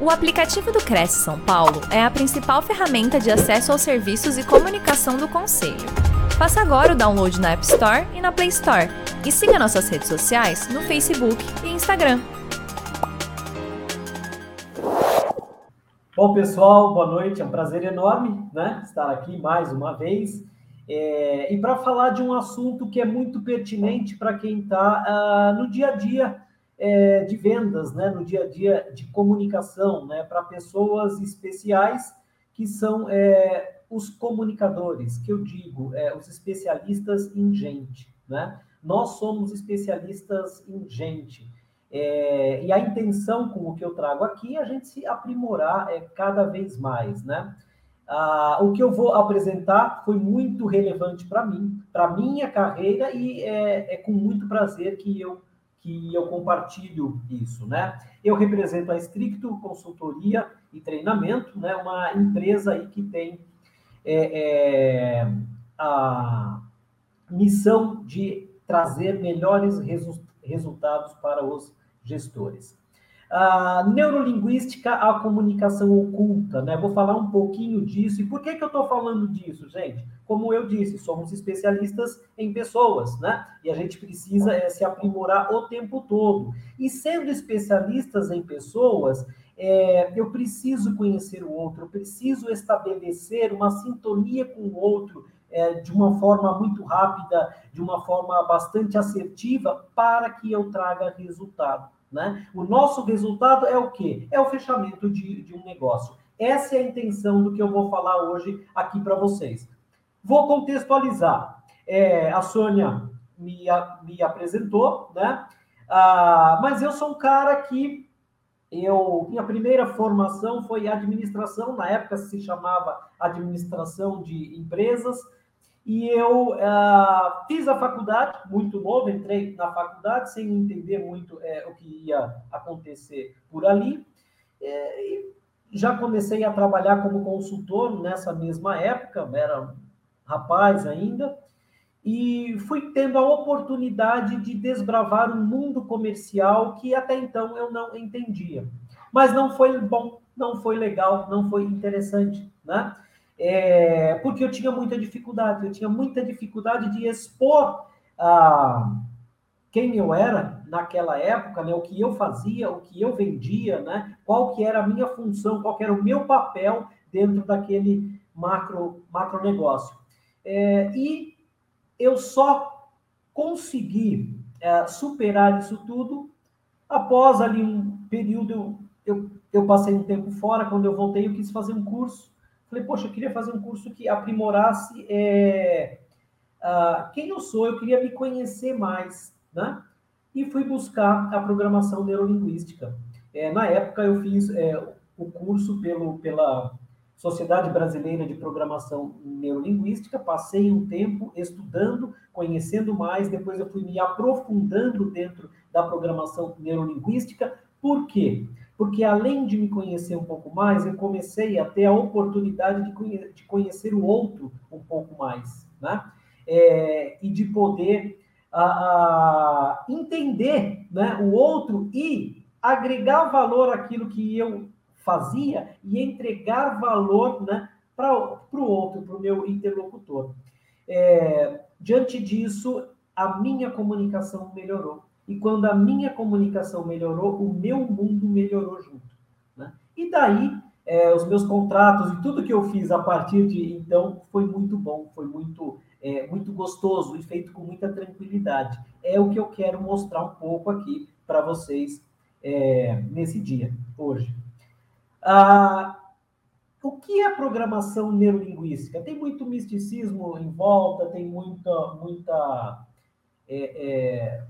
O aplicativo do Cresce São Paulo é a principal ferramenta de acesso aos serviços e comunicação do Conselho. Faça agora o download na App Store e na Play Store. E siga nossas redes sociais no Facebook e Instagram. Bom, pessoal, boa noite. É um prazer enorme né, estar aqui mais uma vez. É, e para falar de um assunto que é muito pertinente para quem está uh, ah, no dia a dia é, de vendas, né, no dia a dia de comunicação, né, para pessoas especiais que são é, os comunicadores, que eu digo, é, os especialistas em gente, né? Nós somos especialistas em gente. É, e a intenção com o que eu trago aqui é a gente se aprimorar é, cada vez mais, né? Ah, o que eu vou apresentar foi muito relevante para mim, para minha carreira, e é, é com muito prazer que eu que eu compartilho isso, né? Eu represento a Stricto Consultoria e Treinamento, né? Uma empresa aí que tem é, é, a missão de trazer melhores resu resultados para os gestores. A neurolinguística, a comunicação oculta, né? Vou falar um pouquinho disso. E por que, que eu estou falando disso, gente? Como eu disse, somos especialistas em pessoas, né? E a gente precisa é, se aprimorar o tempo todo. E sendo especialistas em pessoas, é, eu preciso conhecer o outro, eu preciso estabelecer uma sintonia com o outro é, de uma forma muito rápida, de uma forma bastante assertiva, para que eu traga resultado. Né? O nosso resultado é o quê? É o fechamento de, de um negócio. Essa é a intenção do que eu vou falar hoje aqui para vocês. Vou contextualizar. É, a Sônia me, me apresentou, né? Ah, mas eu sou um cara que eu minha primeira formação foi administração, na época se chamava administração de empresas. E eu uh, fiz a faculdade, muito novo, entrei na faculdade sem entender muito é, o que ia acontecer por ali. É, e já comecei a trabalhar como consultor nessa mesma época, era rapaz ainda, e fui tendo a oportunidade de desbravar um mundo comercial que até então eu não entendia. Mas não foi bom, não foi legal, não foi interessante, né? É, porque eu tinha muita dificuldade, eu tinha muita dificuldade de expor ah, quem eu era naquela época, né, o que eu fazia, o que eu vendia, né, qual que era a minha função, qual que era o meu papel dentro daquele macro, macro negócio. É, e eu só consegui é, superar isso tudo após ali um período, eu, eu passei um tempo fora, quando eu voltei eu quis fazer um curso Falei, poxa, eu queria fazer um curso que aprimorasse é, uh, quem eu sou, eu queria me conhecer mais, né? E fui buscar a programação neurolinguística. É, na época, eu fiz é, o curso pelo, pela Sociedade Brasileira de Programação Neurolinguística, passei um tempo estudando, conhecendo mais, depois eu fui me aprofundando dentro da programação neurolinguística. Por quê? porque além de me conhecer um pouco mais, eu comecei a ter a oportunidade de, conhe de conhecer o outro um pouco mais, né? É, e de poder a, a, entender né, o outro e agregar valor àquilo que eu fazia e entregar valor né, para o outro, para o meu interlocutor. É, diante disso, a minha comunicação melhorou. E quando a minha comunicação melhorou, o meu mundo melhorou junto. Né? E daí, é, os meus contratos e tudo que eu fiz a partir de então foi muito bom, foi muito, é, muito gostoso e feito com muita tranquilidade. É o que eu quero mostrar um pouco aqui para vocês é, nesse dia, hoje. Ah, o que é programação neurolinguística? Tem muito misticismo em volta, tem muita, muita é, é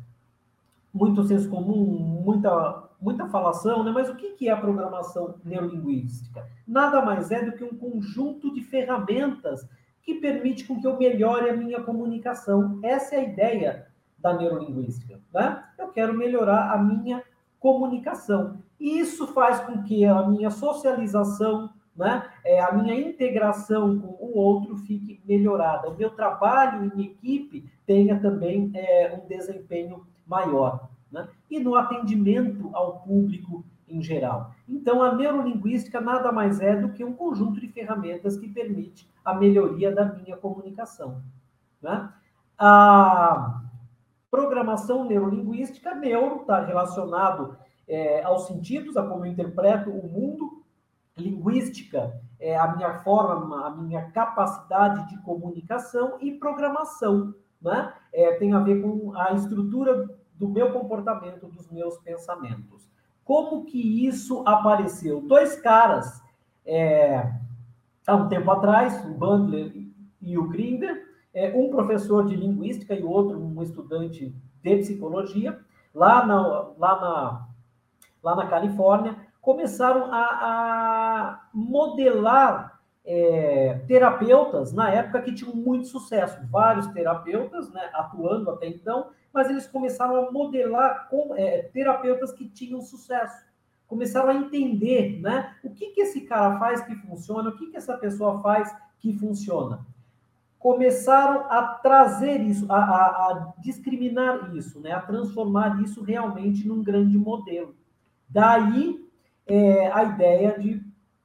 muito senso comum, muita, muita falação, né? mas o que é a programação neurolinguística? Nada mais é do que um conjunto de ferramentas que permite com que eu melhore a minha comunicação. Essa é a ideia da neurolinguística. Né? Eu quero melhorar a minha comunicação. E isso faz com que a minha socialização, né, é, a minha integração com o outro fique melhorada. O meu trabalho em equipe tenha também é, um desempenho maior. Né? E no atendimento ao público em geral. Então, a neurolinguística nada mais é do que um conjunto de ferramentas que permite a melhoria da minha comunicação. Né? A programação neurolinguística, neuro, está relacionado é, aos sentidos, a como eu interpreto o mundo. Linguística é a minha forma, a minha capacidade de comunicação e programação, né? É, tem a ver com a estrutura do meu comportamento, dos meus pensamentos. Como que isso apareceu? Dois caras, é, há um tempo atrás, o Bandler e o Grinder, é, um professor de linguística e outro um estudante de psicologia, lá na, lá na, lá na Califórnia, começaram a, a modelar é, terapeutas na época que tinham muito sucesso, vários terapeutas né, atuando até então, mas eles começaram a modelar com, é, terapeutas que tinham sucesso. Começaram a entender né, o que, que esse cara faz que funciona, o que, que essa pessoa faz que funciona. Começaram a trazer isso, a, a, a discriminar isso, né, a transformar isso realmente num grande modelo. Daí é, a ideia de,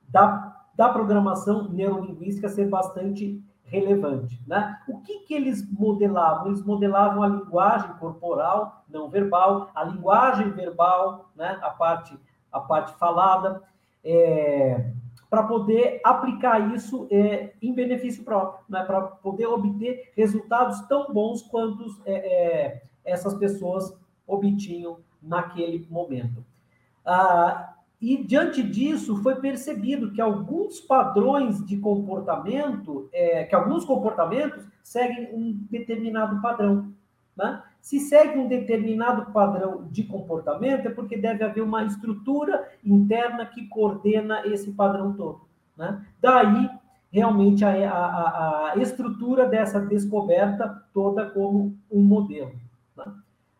da, da programação neurolinguística ser bastante relevante. Né? O que, que eles modelavam? Eles modelavam a linguagem corporal, não verbal, a linguagem verbal, né? a, parte, a parte falada, é, para poder aplicar isso é, em benefício próprio, né? para poder obter resultados tão bons quanto é, é, essas pessoas obtinham naquele momento. Ah, e diante disso foi percebido que alguns padrões de comportamento, é, que alguns comportamentos seguem um determinado padrão. Né? Se segue um determinado padrão de comportamento, é porque deve haver uma estrutura interna que coordena esse padrão todo. Né? Daí, realmente, a, a, a estrutura dessa descoberta toda como um modelo. Né?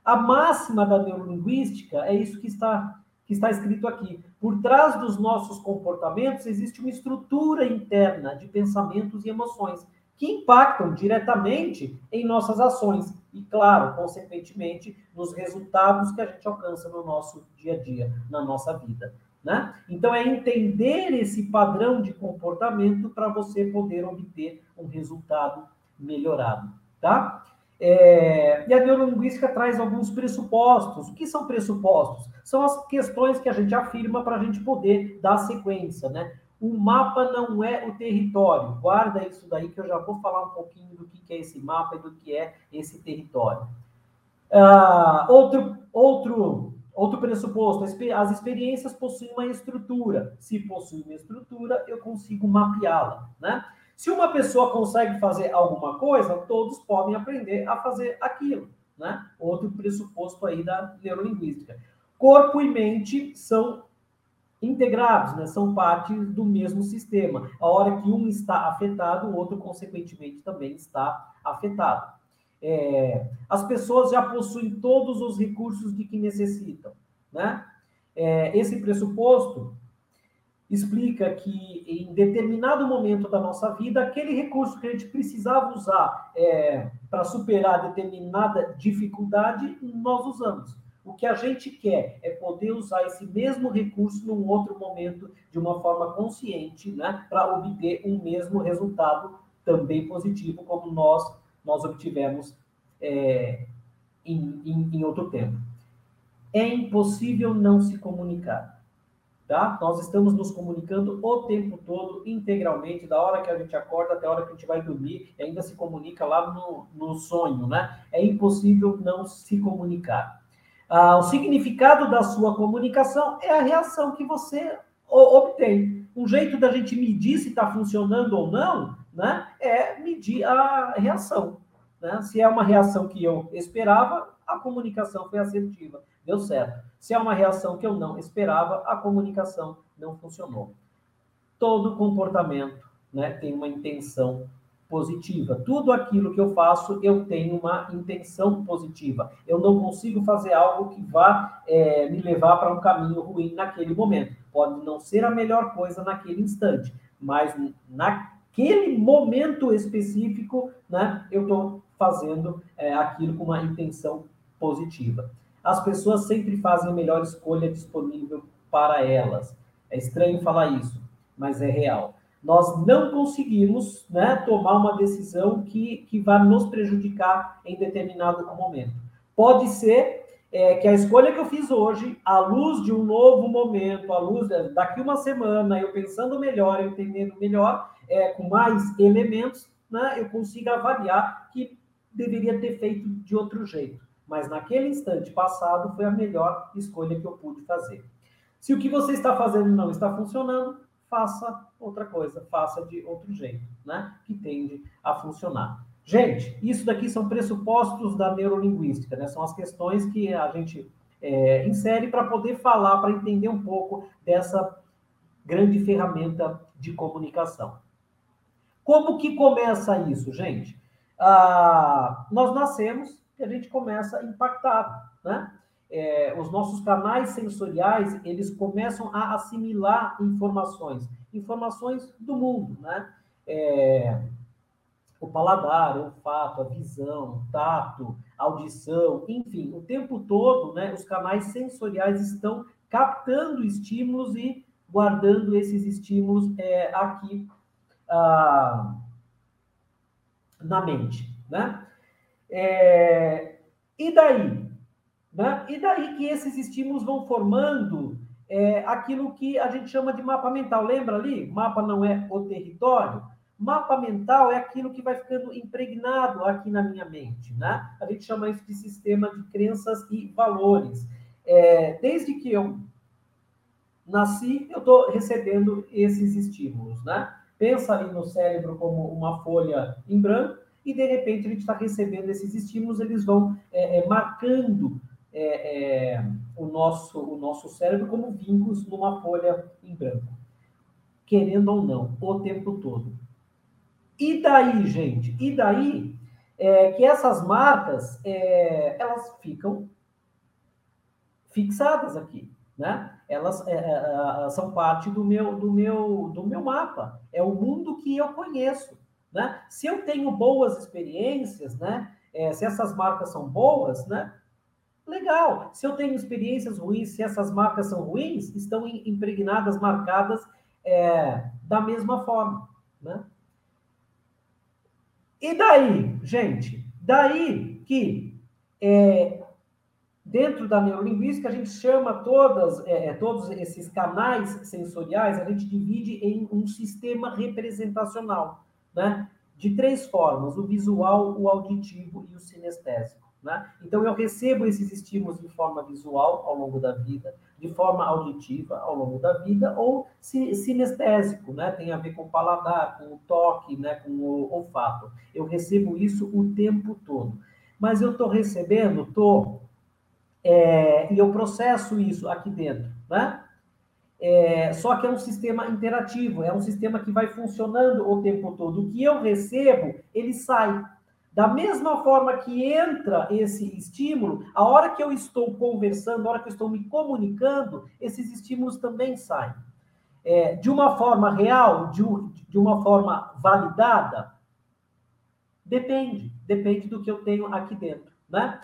A máxima da neurolinguística é isso que está que está escrito aqui. Por trás dos nossos comportamentos existe uma estrutura interna de pensamentos e emoções que impactam diretamente em nossas ações e, claro, consequentemente, nos resultados que a gente alcança no nosso dia a dia, na nossa vida. Né? Então, é entender esse padrão de comportamento para você poder obter um resultado melhorado. Tá? É, e a neurolinguística traz alguns pressupostos. O que são pressupostos? São as questões que a gente afirma para a gente poder dar sequência, né? O mapa não é o território. Guarda isso daí que eu já vou falar um pouquinho do que é esse mapa e do que é esse território. Uh, outro, outro, outro pressuposto: as experiências possuem uma estrutura. Se possui uma estrutura, eu consigo mapeá-la, né? Se uma pessoa consegue fazer alguma coisa, todos podem aprender a fazer aquilo, né? Outro pressuposto aí da neurolinguística. Corpo e mente são integrados, né? São partes do mesmo sistema. A hora que um está afetado, o outro, consequentemente, também está afetado. É, as pessoas já possuem todos os recursos de que necessitam, né? É, esse pressuposto explica que em determinado momento da nossa vida, aquele recurso que a gente precisava usar é, para superar determinada dificuldade, nós usamos. O que a gente quer é poder usar esse mesmo recurso num outro momento de uma forma consciente, né, para obter um mesmo resultado também positivo, como nós nós obtivemos é, em, em, em outro tempo. É impossível não se comunicar. Tá? Nós estamos nos comunicando o tempo todo, integralmente, da hora que a gente acorda até a hora que a gente vai dormir, e ainda se comunica lá no, no sonho, né? É impossível não se comunicar. Ah, o significado da sua comunicação é a reação que você obtém. Um jeito da gente medir se está funcionando ou não, né? É medir a reação. Né? Se é uma reação que eu esperava, a comunicação foi assertiva deu certo. Se é uma reação que eu não esperava, a comunicação não funcionou. Todo comportamento né, tem uma intenção positiva. Tudo aquilo que eu faço, eu tenho uma intenção positiva. Eu não consigo fazer algo que vá é, me levar para um caminho ruim naquele momento. Pode não ser a melhor coisa naquele instante, mas naquele momento específico, né, eu estou fazendo é, aquilo com uma intenção positiva as pessoas sempre fazem a melhor escolha disponível para elas. É estranho falar isso, mas é real. Nós não conseguimos né, tomar uma decisão que, que vá nos prejudicar em determinado momento. Pode ser é, que a escolha que eu fiz hoje, à luz de um novo momento, à luz daqui uma semana, eu pensando melhor, eu entendendo melhor, é, com mais elementos, né, eu consiga avaliar que deveria ter feito de outro jeito. Mas naquele instante passado foi a melhor escolha que eu pude fazer. Se o que você está fazendo não está funcionando, faça outra coisa, faça de outro jeito, né? Que tende a funcionar. Gente, isso daqui são pressupostos da neurolinguística, né? São as questões que a gente é, insere para poder falar, para entender um pouco dessa grande ferramenta de comunicação. Como que começa isso, gente? Ah, nós nascemos a gente começa impactado, né? É, os nossos canais sensoriais, eles começam a assimilar informações, informações do mundo, né? É, o paladar, o olfato, a visão, o tato, a audição, enfim, o tempo todo, né, os canais sensoriais estão captando estímulos e guardando esses estímulos é, aqui ah, na mente, né? É, e daí? Né? E daí que esses estímulos vão formando é, aquilo que a gente chama de mapa mental. Lembra ali? Mapa não é o território. Mapa mental é aquilo que vai ficando impregnado aqui na minha mente, né? A gente chama isso de sistema de crenças e valores. É, desde que eu nasci, eu estou recebendo esses estímulos, né? Pensa ali no cérebro como uma folha em branco e de repente a gente está recebendo esses estímulos, eles vão é, é, marcando é, é, o, nosso, o nosso cérebro como vincos numa folha em branco, querendo ou não, o tempo todo. E daí, gente? E daí é, que essas marcas é, elas ficam fixadas aqui, né? Elas são parte do meu, do meu, do meu mapa. É o mundo que eu conheço. Né? Se eu tenho boas experiências, né? É, se essas marcas são boas, né? Legal. Se eu tenho experiências ruins, se essas marcas são ruins, estão impregnadas, marcadas é, da mesma forma, né? E daí, gente? Daí que é, dentro da neurolinguística a gente chama todas, é, é todos esses canais sensoriais, a gente divide em um sistema representacional né? de três formas: o visual, o auditivo e o sinestésico. Né? Então, eu recebo esses estímulos de forma visual ao longo da vida, de forma auditiva ao longo da vida, ou sinestésico, né? tem a ver com o paladar, com o toque, né? com o olfato. Eu recebo isso o tempo todo. Mas eu estou recebendo, estou. É, e eu processo isso aqui dentro. Né? É, só que é um sistema interativo, é um sistema que vai funcionando o tempo todo. O que eu recebo, ele sai. Da mesma forma que entra esse estímulo, a hora que eu estou conversando, a hora que eu estou me comunicando, esses estímulos também saem. É, de uma forma real, de, de uma forma validada, depende, depende do que eu tenho aqui dentro, né?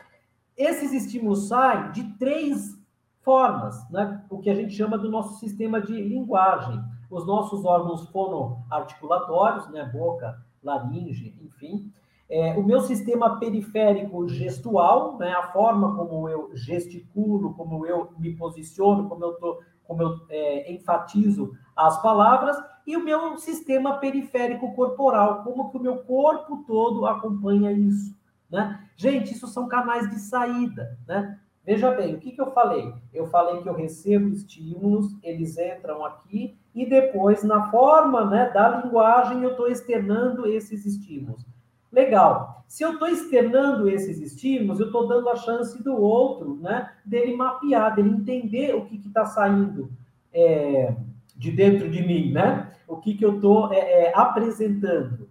Esses estímulos saem de três formas, né? o que a gente chama do nosso sistema de linguagem. Os nossos órgãos fonoarticulatórios, né? boca, laringe, enfim. É, o meu sistema periférico gestual, né? a forma como eu gesticulo, como eu me posiciono, como eu, tô, como eu é, enfatizo as palavras, e o meu sistema periférico corporal, como que o meu corpo todo acompanha isso. Né? Gente, isso são canais de saída. Né? Veja bem, o que, que eu falei? Eu falei que eu recebo estímulos, eles entram aqui, e depois, na forma né, da linguagem, eu estou externando esses estímulos. Legal. Se eu estou externando esses estímulos, eu estou dando a chance do outro, né, dele mapear, dele entender o que está saindo é, de dentro de mim, né? O que, que eu estou é, é, apresentando.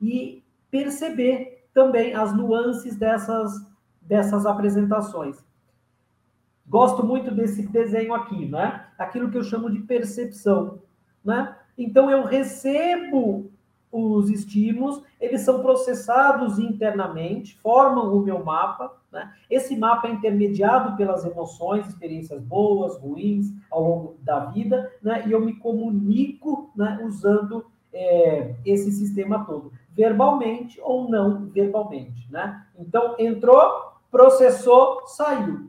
E perceber também as nuances dessas, dessas apresentações. Gosto muito desse desenho aqui, né? Aquilo que eu chamo de percepção, né? Então eu recebo os estímulos, eles são processados internamente, formam o meu mapa. Né? Esse mapa é intermediado pelas emoções, experiências boas, ruins, ao longo da vida, né? e eu me comunico né, usando é, esse sistema todo, verbalmente ou não verbalmente. Né? Então, entrou, processou, saiu.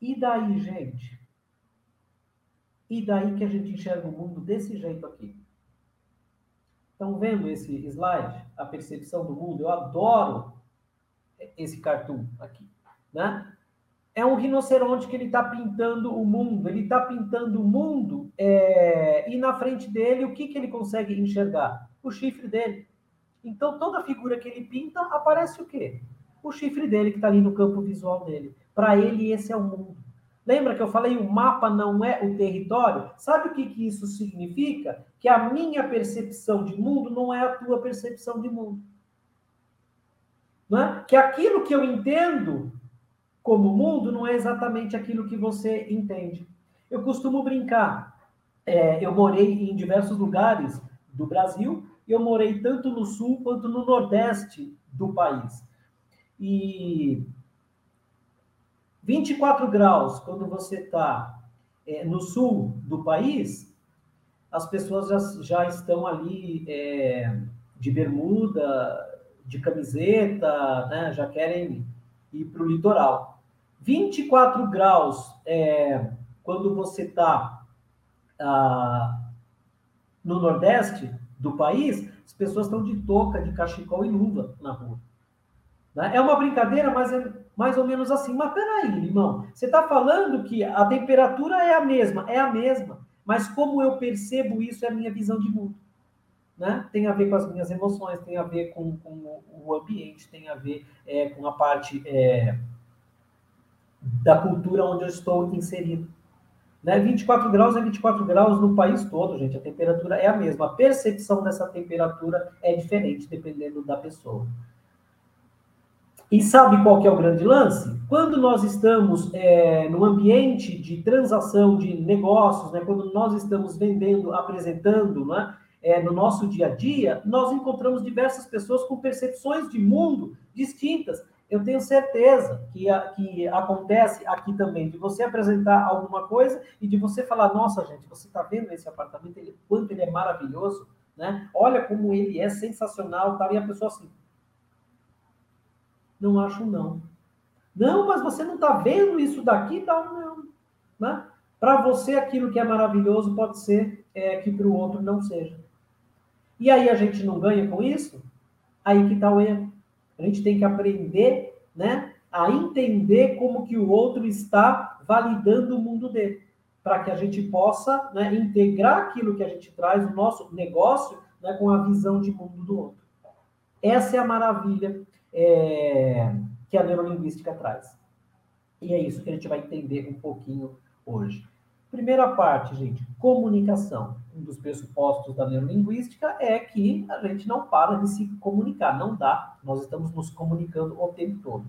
E daí, gente? E daí que a gente enxerga o mundo desse jeito aqui. Estão vendo esse slide? A percepção do mundo? Eu adoro esse cartoon aqui, né? É um rinoceronte que ele está pintando o mundo. Ele está pintando o mundo é... e na frente dele o que, que ele consegue enxergar? O chifre dele. Então toda figura que ele pinta aparece o quê? O chifre dele que está ali no campo visual dele. Para ele esse é o mundo. Lembra que eu falei o mapa não é o território? Sabe o que, que isso significa? Que a minha percepção de mundo não é a tua percepção de mundo. É? Que aquilo que eu entendo como mundo não é exatamente aquilo que você entende. Eu costumo brincar. É, eu morei em diversos lugares do Brasil eu morei tanto no sul quanto no nordeste do país. E 24 graus, quando você está é, no sul do país, as pessoas já, já estão ali é, de bermuda, de camiseta, né, já querem ir para o litoral. 24 graus, é, quando você está ah, no nordeste do país, as pessoas estão de touca, de cachecol e luva na rua. Né? É uma brincadeira, mas é mais ou menos assim. Mas peraí, irmão, você está falando que a temperatura é a mesma, é a mesma, mas como eu percebo isso é a minha visão de mundo. Né? Tem a ver com as minhas emoções, tem a ver com, com o ambiente, tem a ver é, com a parte é, da cultura onde eu estou inserido. Né? 24 graus é 24 graus no país todo, gente. A temperatura é a mesma. A percepção dessa temperatura é diferente dependendo da pessoa. E sabe qual que é o grande lance? Quando nós estamos é, no ambiente de transação de negócios, né, quando nós estamos vendendo, apresentando, né, é, no nosso dia a dia, nós encontramos diversas pessoas com percepções de mundo distintas. Eu tenho certeza que, a, que acontece aqui também, de você apresentar alguma coisa e de você falar, nossa, gente, você está vendo esse apartamento, ele, quanto ele é maravilhoso, né? Olha como ele é sensacional, tá? e a pessoa assim, não acho não. Não, mas você não está vendo isso daqui tal? Não. Né? Para você, aquilo que é maravilhoso pode ser é, que para o outro não seja. E aí a gente não ganha com isso? Aí que está o erro. A gente tem que aprender né, a entender como que o outro está validando o mundo dele. Para que a gente possa né, integrar aquilo que a gente traz, o nosso negócio, né, com a visão de mundo do outro. Essa é a maravilha é, que a neurolinguística traz. E é isso que a gente vai entender um pouquinho hoje. Primeira parte, gente, comunicação. Um dos pressupostos da neurolinguística é que a gente não para de se comunicar, não dá. Nós estamos nos comunicando o tempo todo.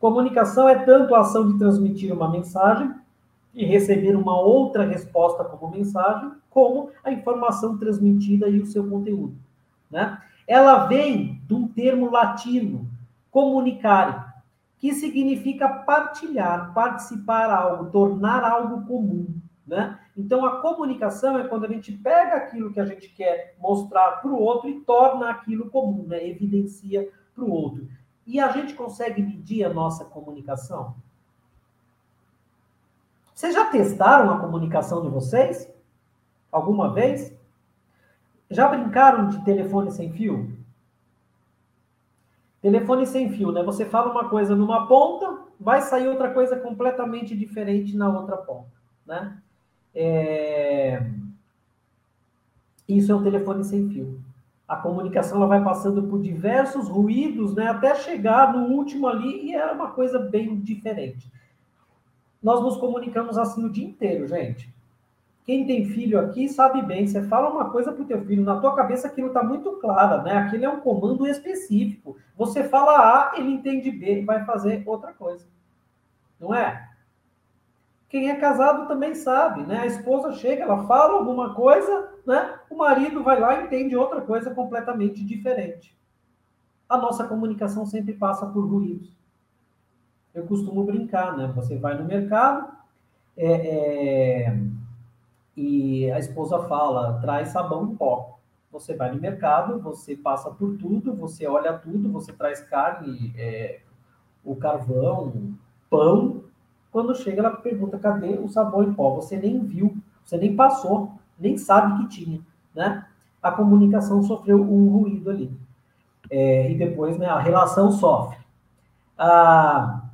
Comunicação é tanto a ação de transmitir uma mensagem e receber uma outra resposta como mensagem, como a informação transmitida e o seu conteúdo. Né? Ela vem de um termo latino, comunicare, que significa partilhar, participar algo, tornar algo comum, né? Então a comunicação é quando a gente pega aquilo que a gente quer mostrar para o outro e torna aquilo comum, né? Evidencia para o outro. E a gente consegue medir a nossa comunicação? Vocês já testaram a comunicação de vocês? Alguma vez? Já brincaram de telefone sem fio? Telefone sem fio, né? Você fala uma coisa numa ponta, vai sair outra coisa completamente diferente na outra ponta, né? É... Isso é um telefone sem fio. A comunicação ela vai passando por diversos ruídos, né? Até chegar no último ali e é uma coisa bem diferente. Nós nos comunicamos assim o dia inteiro, gente. Quem tem filho aqui sabe bem, você fala uma coisa para o teu filho, na tua cabeça aquilo está muito claro, né? Aquilo é um comando específico. Você fala A, ele entende B e vai fazer outra coisa. Não é? Quem é casado também sabe, né? A esposa chega, ela fala alguma coisa, né? O marido vai lá e entende outra coisa completamente diferente. A nossa comunicação sempre passa por ruídos. Eu costumo brincar, né? Você vai no mercado é, é, e a esposa fala, traz sabão em pó. Você vai no mercado, você passa por tudo, você olha tudo, você traz carne, é, o carvão, pão, quando chega, ela pergunta: cadê o sabão em pó? Você nem viu, você nem passou, nem sabe que tinha, né? A comunicação sofreu um ruído ali. É, e depois né, a relação sofre. Ah,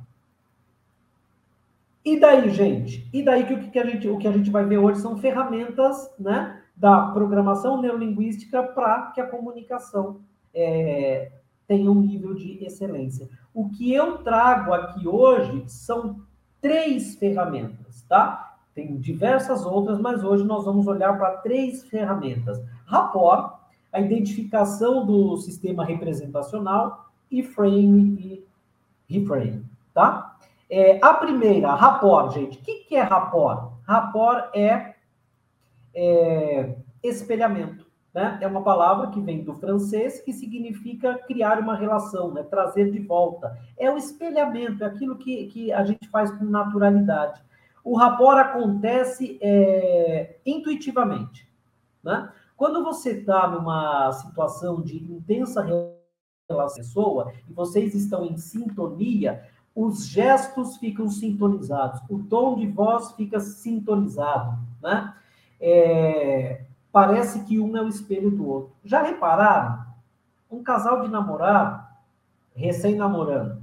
e daí, gente? E daí que o que a gente, o que a gente vai ver hoje são ferramentas né, da programação neurolinguística para que a comunicação é, tenha um nível de excelência. O que eu trago aqui hoje são três ferramentas, tá? Tem diversas outras, mas hoje nós vamos olhar para três ferramentas. Rapport, a identificação do sistema representacional, e frame e reframe, tá? É, a primeira, rapport, gente. O que, que é rapport? Rapport é, é espelhamento. Né? É uma palavra que vem do francês que significa criar uma relação, né? trazer de volta. É o espelhamento, é aquilo que, que a gente faz com naturalidade. O rapport acontece é, intuitivamente. Né? Quando você está numa situação de intensa relação com a pessoa e vocês estão em sintonia, os gestos ficam sintonizados, o tom de voz fica sintonizado. Né? É, parece que um é o espelho do outro. Já repararam? Um casal de namorado, recém-namorando,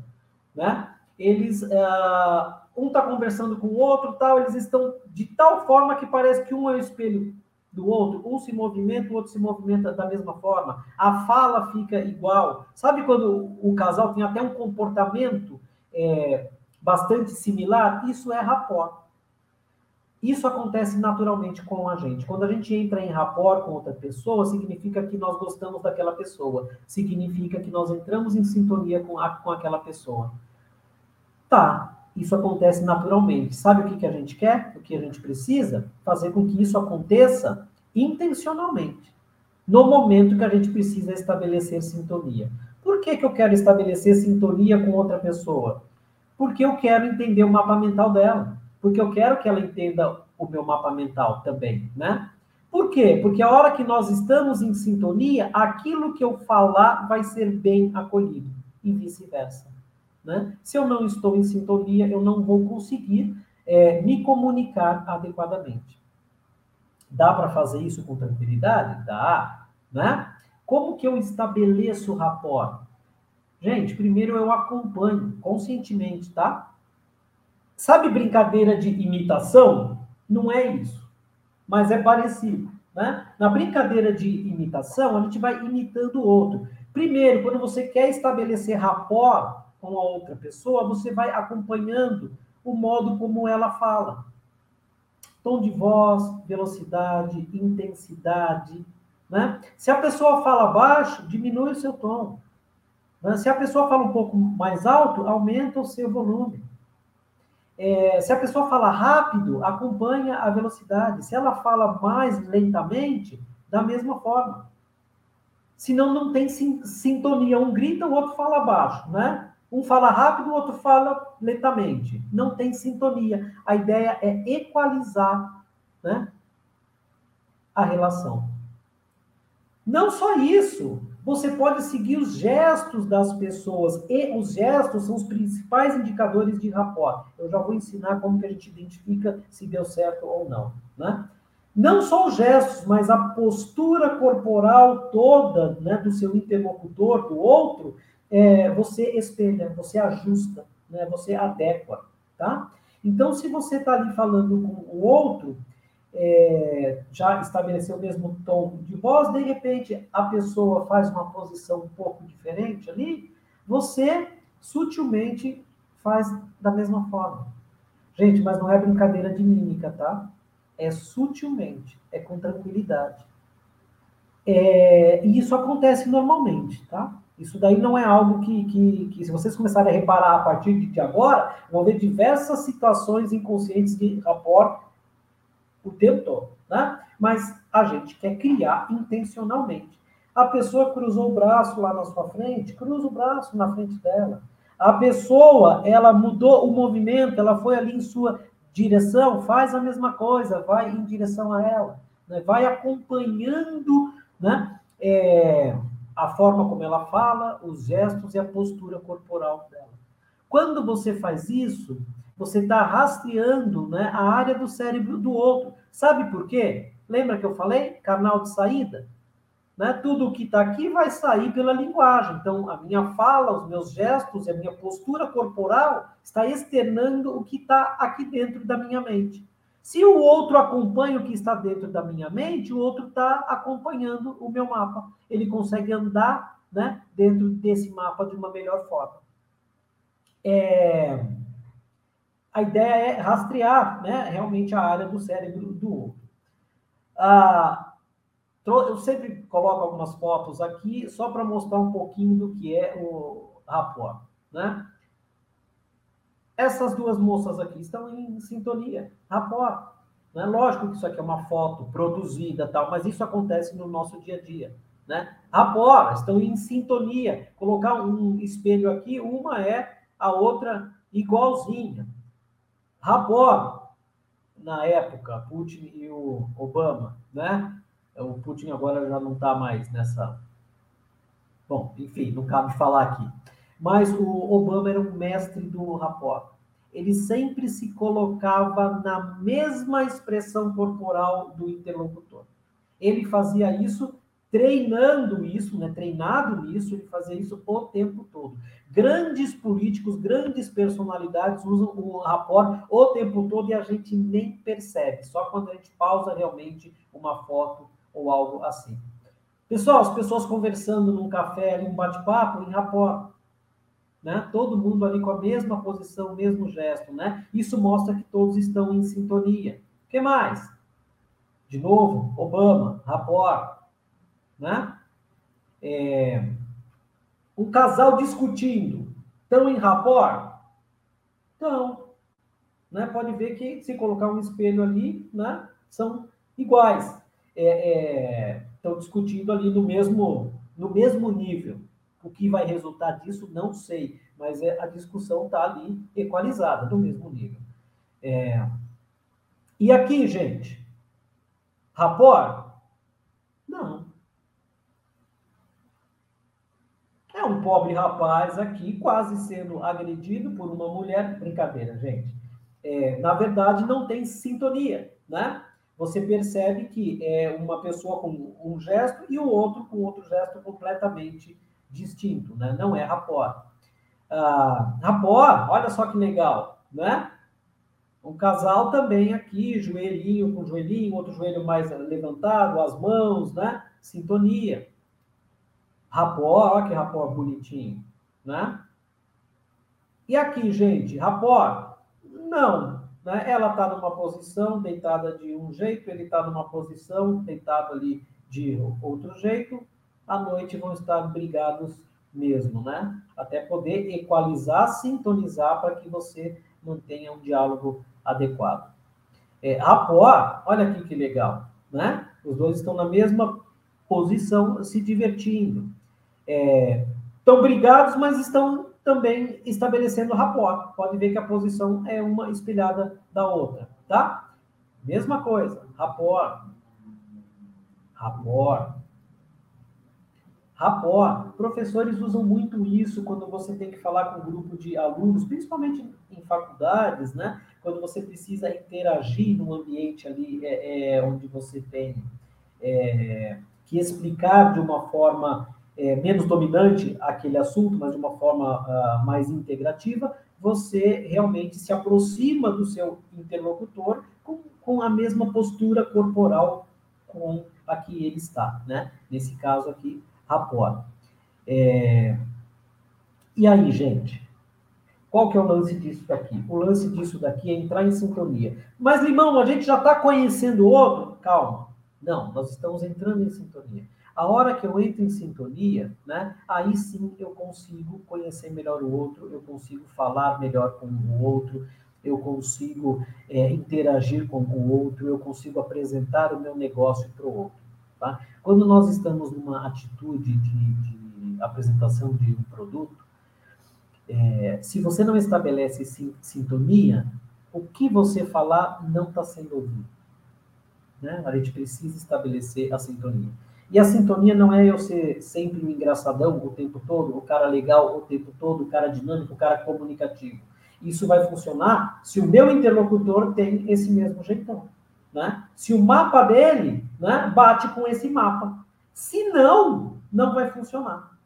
né? Eles, uh, um está conversando com o outro, tal, eles estão de tal forma que parece que um é o espelho do outro, um se movimenta, o outro se movimenta da mesma forma, a fala fica igual. Sabe quando o casal tem até um comportamento é, bastante similar? Isso é rapport. Isso acontece naturalmente com a gente. Quando a gente entra em rapport com outra pessoa, significa que nós gostamos daquela pessoa. Significa que nós entramos em sintonia com, a, com aquela pessoa. Tá, isso acontece naturalmente. Sabe o que, que a gente quer? O que a gente precisa? Fazer com que isso aconteça intencionalmente. No momento que a gente precisa estabelecer sintonia. Por que, que eu quero estabelecer sintonia com outra pessoa? Porque eu quero entender o mapa mental dela porque eu quero que ela entenda o meu mapa mental também, né? Por quê? Porque a hora que nós estamos em sintonia, aquilo que eu falar vai ser bem acolhido e vice-versa. Né? Se eu não estou em sintonia, eu não vou conseguir é, me comunicar adequadamente. Dá para fazer isso com tranquilidade? Dá. Né? Como que eu estabeleço o rapport? Gente, primeiro eu acompanho conscientemente, tá? Sabe brincadeira de imitação? Não é isso, mas é parecido. Né? Na brincadeira de imitação, a gente vai imitando o outro. Primeiro, quando você quer estabelecer rapport com a outra pessoa, você vai acompanhando o modo como ela fala. Tom de voz, velocidade, intensidade. Né? Se a pessoa fala baixo, diminui o seu tom. Né? Se a pessoa fala um pouco mais alto, aumenta o seu volume. É, se a pessoa fala rápido, acompanha a velocidade. Se ela fala mais lentamente, da mesma forma. Senão não tem sintonia. Um grita, o outro fala baixo, né? Um fala rápido, o outro fala lentamente. Não tem sintonia. A ideia é equalizar né, a relação. Não só isso, você pode seguir os gestos das pessoas e os gestos são os principais indicadores de rapport. Eu já vou ensinar como que a gente identifica se deu certo ou não, né? Não só os gestos, mas a postura corporal toda, né, do seu interlocutor, do outro, é, você espelha, você ajusta, né, você adequa, tá? Então, se você está ali falando com o outro, é, já estabeleceu o mesmo tom de voz, de repente a pessoa faz uma posição um pouco diferente ali, você sutilmente faz da mesma forma. Gente, mas não é brincadeira de mímica, tá? É sutilmente, é com tranquilidade. É, e isso acontece normalmente, tá? Isso daí não é algo que, que, que, se vocês começarem a reparar a partir de agora, vão ver diversas situações inconscientes de rapport o tempo todo, né? Mas a gente quer criar intencionalmente. A pessoa cruzou o braço lá na sua frente, cruza o braço na frente dela. A pessoa, ela mudou o movimento, ela foi ali em sua direção, faz a mesma coisa, vai em direção a ela, né? vai acompanhando, né? É, a forma como ela fala, os gestos e a postura corporal dela. Quando você faz isso, você está rastreando né, a área do cérebro do outro. Sabe por quê? Lembra que eu falei? Canal de saída. Né? Tudo o que está aqui vai sair pela linguagem. Então, a minha fala, os meus gestos a minha postura corporal está externando o que está aqui dentro da minha mente. Se o outro acompanha o que está dentro da minha mente, o outro está acompanhando o meu mapa. Ele consegue andar né, dentro desse mapa de uma melhor forma. É... A ideia é rastrear né, realmente a área do cérebro do outro. Ah, eu sempre coloco algumas fotos aqui só para mostrar um pouquinho do que é o rapport. Né? Essas duas moças aqui estão em sintonia, rapport. Né? Lógico que isso aqui é uma foto produzida, tal, mas isso acontece no nosso dia a dia. Né? Rapport, estão em sintonia. Colocar um espelho aqui, uma é a outra igualzinha. Rapport, na época, Putin e o Obama, né? O Putin agora já não está mais nessa. Bom, enfim, não cabe falar aqui. Mas o Obama era um mestre do rapport. Ele sempre se colocava na mesma expressão corporal do interlocutor. Ele fazia isso treinando isso, né, treinado nisso, ele fazia isso o tempo todo. Grandes políticos, grandes personalidades usam o rapport o tempo todo e a gente nem percebe, só quando a gente pausa realmente uma foto ou algo assim. Pessoal, as pessoas conversando num café, ali, um bate-papo, em rapport. Né? Todo mundo ali com a mesma posição, mesmo gesto, né? Isso mostra que todos estão em sintonia. O que mais? De novo, Obama, rapport, né? É... Um casal discutindo, estão em rapport? Então, né? Pode ver que se colocar um espelho ali, né? São iguais estão é, é, discutindo ali no mesmo, no mesmo nível. O que vai resultar disso, não sei, mas é, a discussão está ali equalizada, no mesmo nível. É, e aqui, gente, rapport? Não. Um pobre rapaz aqui, quase sendo agredido por uma mulher. Brincadeira, gente. É, na verdade, não tem sintonia, né? você percebe que é uma pessoa com um gesto e o outro com outro gesto completamente distinto, né? Não é rapport. Ah, rapport, olha só que legal, né? Um casal também aqui, joelhinho com joelhinho, outro joelho mais levantado, as mãos, né? Sintonia. Rapport, olha que rapport bonitinho, né? E aqui, gente, rapport? Não, né? Ela está numa posição deitada de um jeito, ele está numa posição deitado ali de outro jeito. À noite vão estar brigados mesmo, né? Até poder equalizar, sintonizar para que você mantenha um diálogo adequado. É, rapport, olha aqui que legal, né? Os dois estão na mesma posição, se divertindo. É, estão brigados, mas estão também estabelecendo rapport. Pode ver que a posição é uma espelhada da outra, tá? Mesma coisa, rapport. Rapport. Rapport. Professores usam muito isso quando você tem que falar com um grupo de alunos, principalmente em faculdades, né? Quando você precisa interagir num ambiente ali é, é onde você tem é, que explicar de uma forma é, menos dominante aquele assunto, mas de uma forma uh, mais integrativa, você realmente se aproxima do seu interlocutor com, com a mesma postura corporal com a que ele está, né? Nesse caso aqui, rapport. É... E aí, gente? Qual que é o lance disso daqui? O lance disso daqui é entrar em sintonia. Mas, Limão, a gente já está conhecendo o outro? Calma. Não, nós estamos entrando em sintonia. A hora que eu entro em sintonia, né, aí sim eu consigo conhecer melhor o outro, eu consigo falar melhor com o outro, eu consigo é, interagir com o outro, eu consigo apresentar o meu negócio para o outro. Tá? Quando nós estamos numa atitude de, de apresentação de um produto, é, se você não estabelece sintonia, o que você falar não está sendo ouvido. Né? A gente precisa estabelecer a sintonia. E a sintonia não é eu ser sempre o engraçadão o tempo todo, o cara legal o tempo todo, o cara dinâmico, o cara comunicativo. Isso vai funcionar se o meu interlocutor tem esse mesmo jeitão. Né? Se o mapa dele né, bate com esse mapa. Se não, não vai funcionar.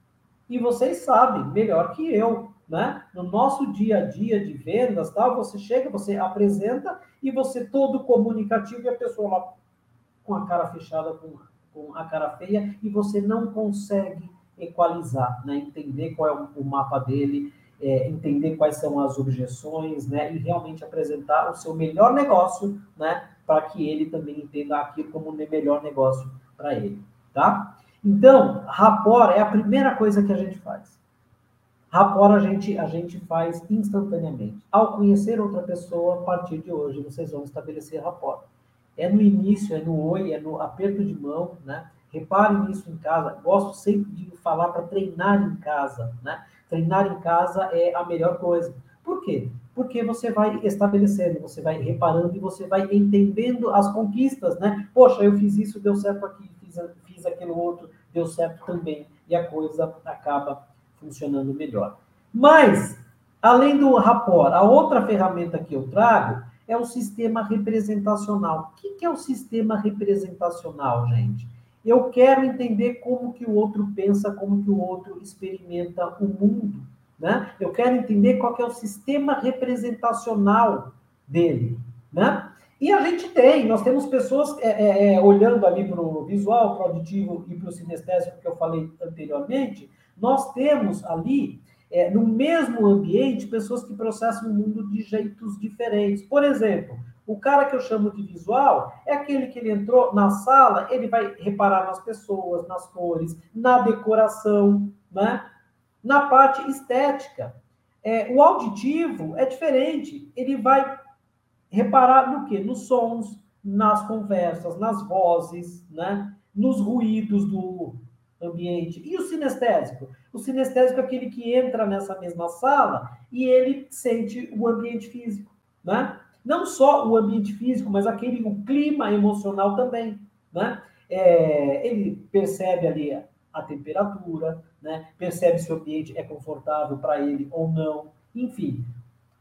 E vocês sabem melhor que eu, né? No nosso dia a dia de vendas, tal, você chega, você apresenta e você todo comunicativo e a pessoa lá com a cara fechada, com, com a cara feia, e você não consegue equalizar, né? Entender qual é o, mapa dele, é, entender quais são as objeções, né? E realmente apresentar o seu melhor negócio, né? Para que ele também entenda aquilo como o melhor negócio para ele, tá? Então, rapport é a primeira coisa que a gente faz. Rapport a gente, a gente faz instantaneamente. Ao conhecer outra pessoa, a partir de hoje, vocês vão estabelecer rapport. É no início, é no oi, é no aperto de mão, né? Reparem nisso em casa. Gosto sempre de falar para treinar em casa, né? Treinar em casa é a melhor coisa. Por quê? Porque você vai estabelecendo, você vai reparando e você vai entendendo as conquistas, né? Poxa, eu fiz isso, deu certo aqui, fiz, fiz aquilo outro, deu certo também. E a coisa acaba funcionando melhor. Mas, além do rapport, a outra ferramenta que eu trago é o sistema representacional. O que é o sistema representacional, gente? Eu quero entender como que o outro pensa, como que o outro experimenta o mundo, né? Eu quero entender qual que é o sistema representacional dele, né? E a gente tem, nós temos pessoas é, é, é olhando ali para o visual, para o auditivo e para o sinestésico que eu falei anteriormente, nós temos ali, é, no mesmo ambiente, pessoas que processam o mundo de jeitos diferentes. Por exemplo, o cara que eu chamo de visual é aquele que ele entrou na sala, ele vai reparar nas pessoas, nas cores, na decoração, né? na parte estética. É, o auditivo é diferente, ele vai reparar no quê? Nos sons, nas conversas, nas vozes, né? nos ruídos do, ambiente. E o sinestésico? O sinestésico é aquele que entra nessa mesma sala e ele sente o ambiente físico, né? Não só o ambiente físico, mas aquele o clima emocional também, né? É, ele percebe ali a temperatura, né? Percebe se o ambiente é confortável para ele ou não. Enfim,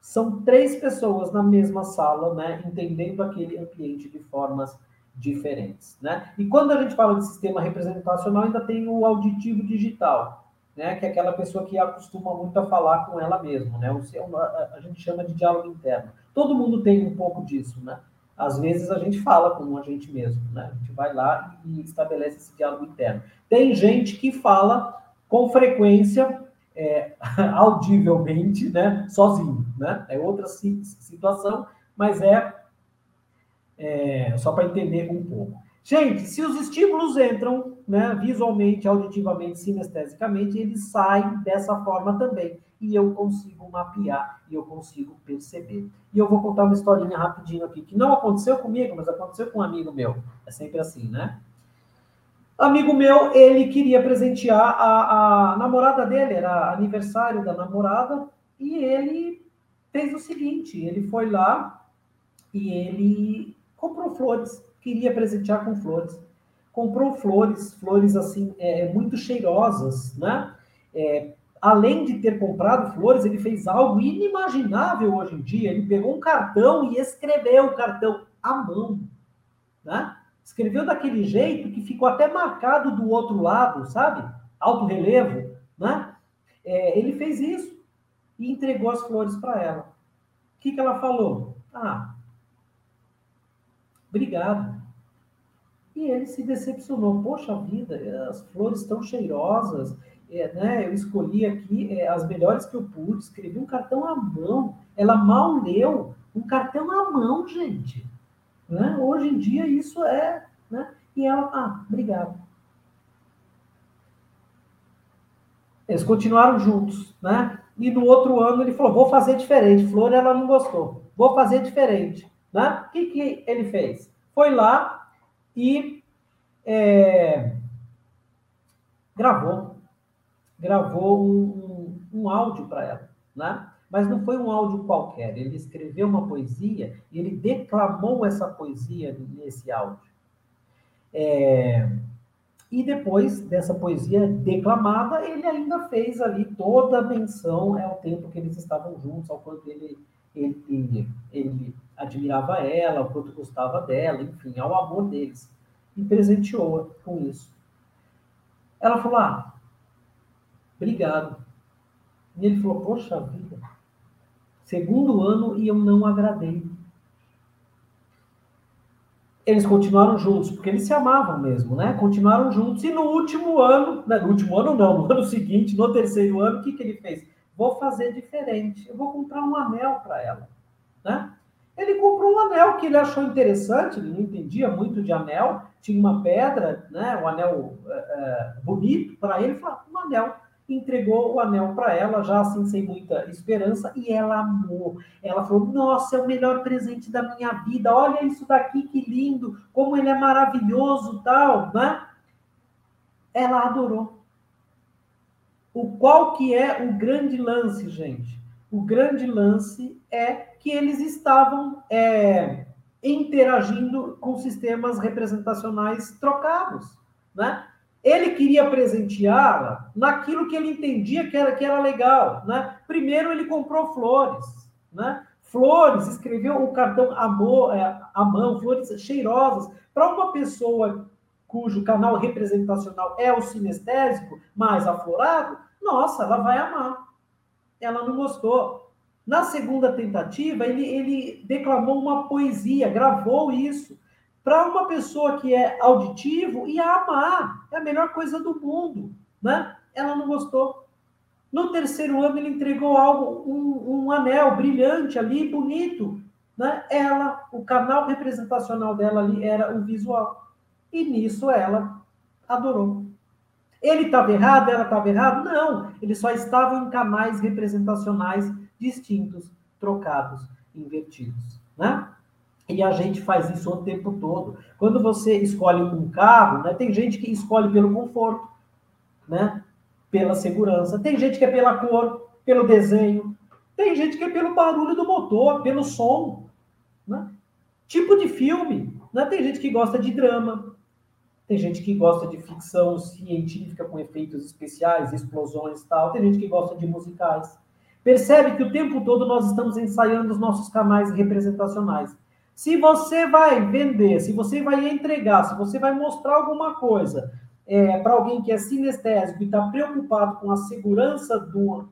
são três pessoas na mesma sala, né? Entendendo aquele ambiente de formas diferentes, né? E quando a gente fala de sistema representacional, ainda tem o auditivo digital, né? Que é aquela pessoa que acostuma muito a falar com ela mesma, né? A gente chama de diálogo interno. Todo mundo tem um pouco disso, né? Às vezes a gente fala com a gente mesmo, né? A gente vai lá e estabelece esse diálogo interno. Tem gente que fala com frequência, é, audivelmente, né? Sozinho, né? É outra situação, mas é é, só para entender um pouco. Gente, se os estímulos entram né, visualmente, auditivamente, sinestesicamente, eles saem dessa forma também. E eu consigo mapear e eu consigo perceber. E eu vou contar uma historinha rapidinho aqui, que não aconteceu comigo, mas aconteceu com um amigo meu. É sempre assim, né? Amigo meu, ele queria presentear a, a namorada dele, era aniversário da namorada, e ele fez o seguinte: ele foi lá e ele comprou flores, queria presentear com flores. Comprou flores, flores assim, é, muito cheirosas, né? É, além de ter comprado flores, ele fez algo inimaginável hoje em dia. Ele pegou um cartão e escreveu o cartão à mão, né? Escreveu daquele jeito que ficou até marcado do outro lado, sabe? Alto relevo, né? É, ele fez isso e entregou as flores para ela. O que, que ela falou? Ah, Obrigado. E ele se decepcionou. Poxa vida, as flores estão cheirosas. É, né? Eu escolhi aqui é, as melhores que eu pude, escrevi um cartão à mão. Ela mal leu um cartão à mão, gente. Né? Hoje em dia isso é. Né? E ela, ah, obrigado. Eles continuaram juntos, né? E no outro ano ele falou, vou fazer diferente. Flor, ela não gostou. Vou fazer diferente, né? O que, que ele fez? Foi lá e é, gravou. Gravou um, um, áudio para ela, né? Mas não foi um áudio qualquer. Ele escreveu uma poesia e ele declamou essa poesia nesse áudio. É, e depois dessa poesia declamada, ele ainda fez ali toda a menção ao tempo que eles estavam juntos, ao quanto ele, ele, ele, ele admirava ela, ao quanto gostava dela, enfim, ao amor deles. E presenteou-a com isso. Ela falou: Ah, obrigado. E ele falou: Poxa vida, segundo ano e eu não agradei eles continuaram juntos, porque eles se amavam mesmo, né? Continuaram juntos. E no último ano, né? no último ano não, no ano seguinte, no terceiro ano, o que, que ele fez? Vou fazer diferente. Eu vou comprar um anel para ela, né? Ele comprou um anel que ele achou interessante, ele não entendia muito de anel, tinha uma pedra, né? Um anel é, bonito para ele, falou, um anel entregou o anel para ela, já assim sem muita esperança, e ela amou. Ela falou: Nossa, é o melhor presente da minha vida, olha isso daqui, que lindo, como ele é maravilhoso, tal, né? Ela adorou. O qual que é o grande lance, gente? O grande lance é que eles estavam é, interagindo com sistemas representacionais trocados, né? Ele queria presenteá-la naquilo que ele entendia que era, que era legal. Né? Primeiro, ele comprou flores. Né? Flores, escreveu o cartão amor, é, a mão, flores cheirosas. Para uma pessoa cujo canal representacional é o sinestésico, mais aflorado, nossa, ela vai amar. Ela não gostou. Na segunda tentativa, ele, ele declamou uma poesia, gravou isso para uma pessoa que é auditivo e amar. É a melhor coisa do mundo, né? Ela não gostou. No terceiro ano, ele entregou algo, um, um anel brilhante ali, bonito. Né? Ela, o canal representacional dela ali era o visual. E nisso ela adorou. Ele estava errado, ela estava errado? Não, eles só estavam em canais representacionais distintos, trocados, invertidos. Né? E a gente faz isso o tempo todo. Quando você escolhe um carro, né, tem gente que escolhe pelo conforto, né, pela segurança. Tem gente que é pela cor, pelo desenho. Tem gente que é pelo barulho do motor, pelo som. Né? Tipo de filme. Né? Tem gente que gosta de drama. Tem gente que gosta de ficção científica com efeitos especiais, explosões e tal. Tem gente que gosta de musicais. Percebe que o tempo todo nós estamos ensaiando os nossos canais representacionais. Se você vai vender, se você vai entregar, se você vai mostrar alguma coisa é, para alguém que é sinestésico e está preocupado com a segurança do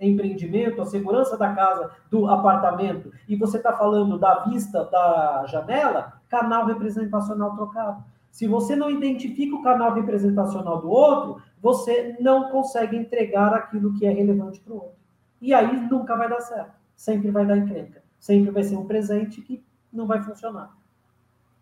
empreendimento, a segurança da casa, do apartamento, e você está falando da vista da janela, canal representacional trocado. Se você não identifica o canal representacional do outro, você não consegue entregar aquilo que é relevante para o outro. E aí nunca vai dar certo. Sempre vai dar encrenca. Sempre vai ser um presente que não vai funcionar.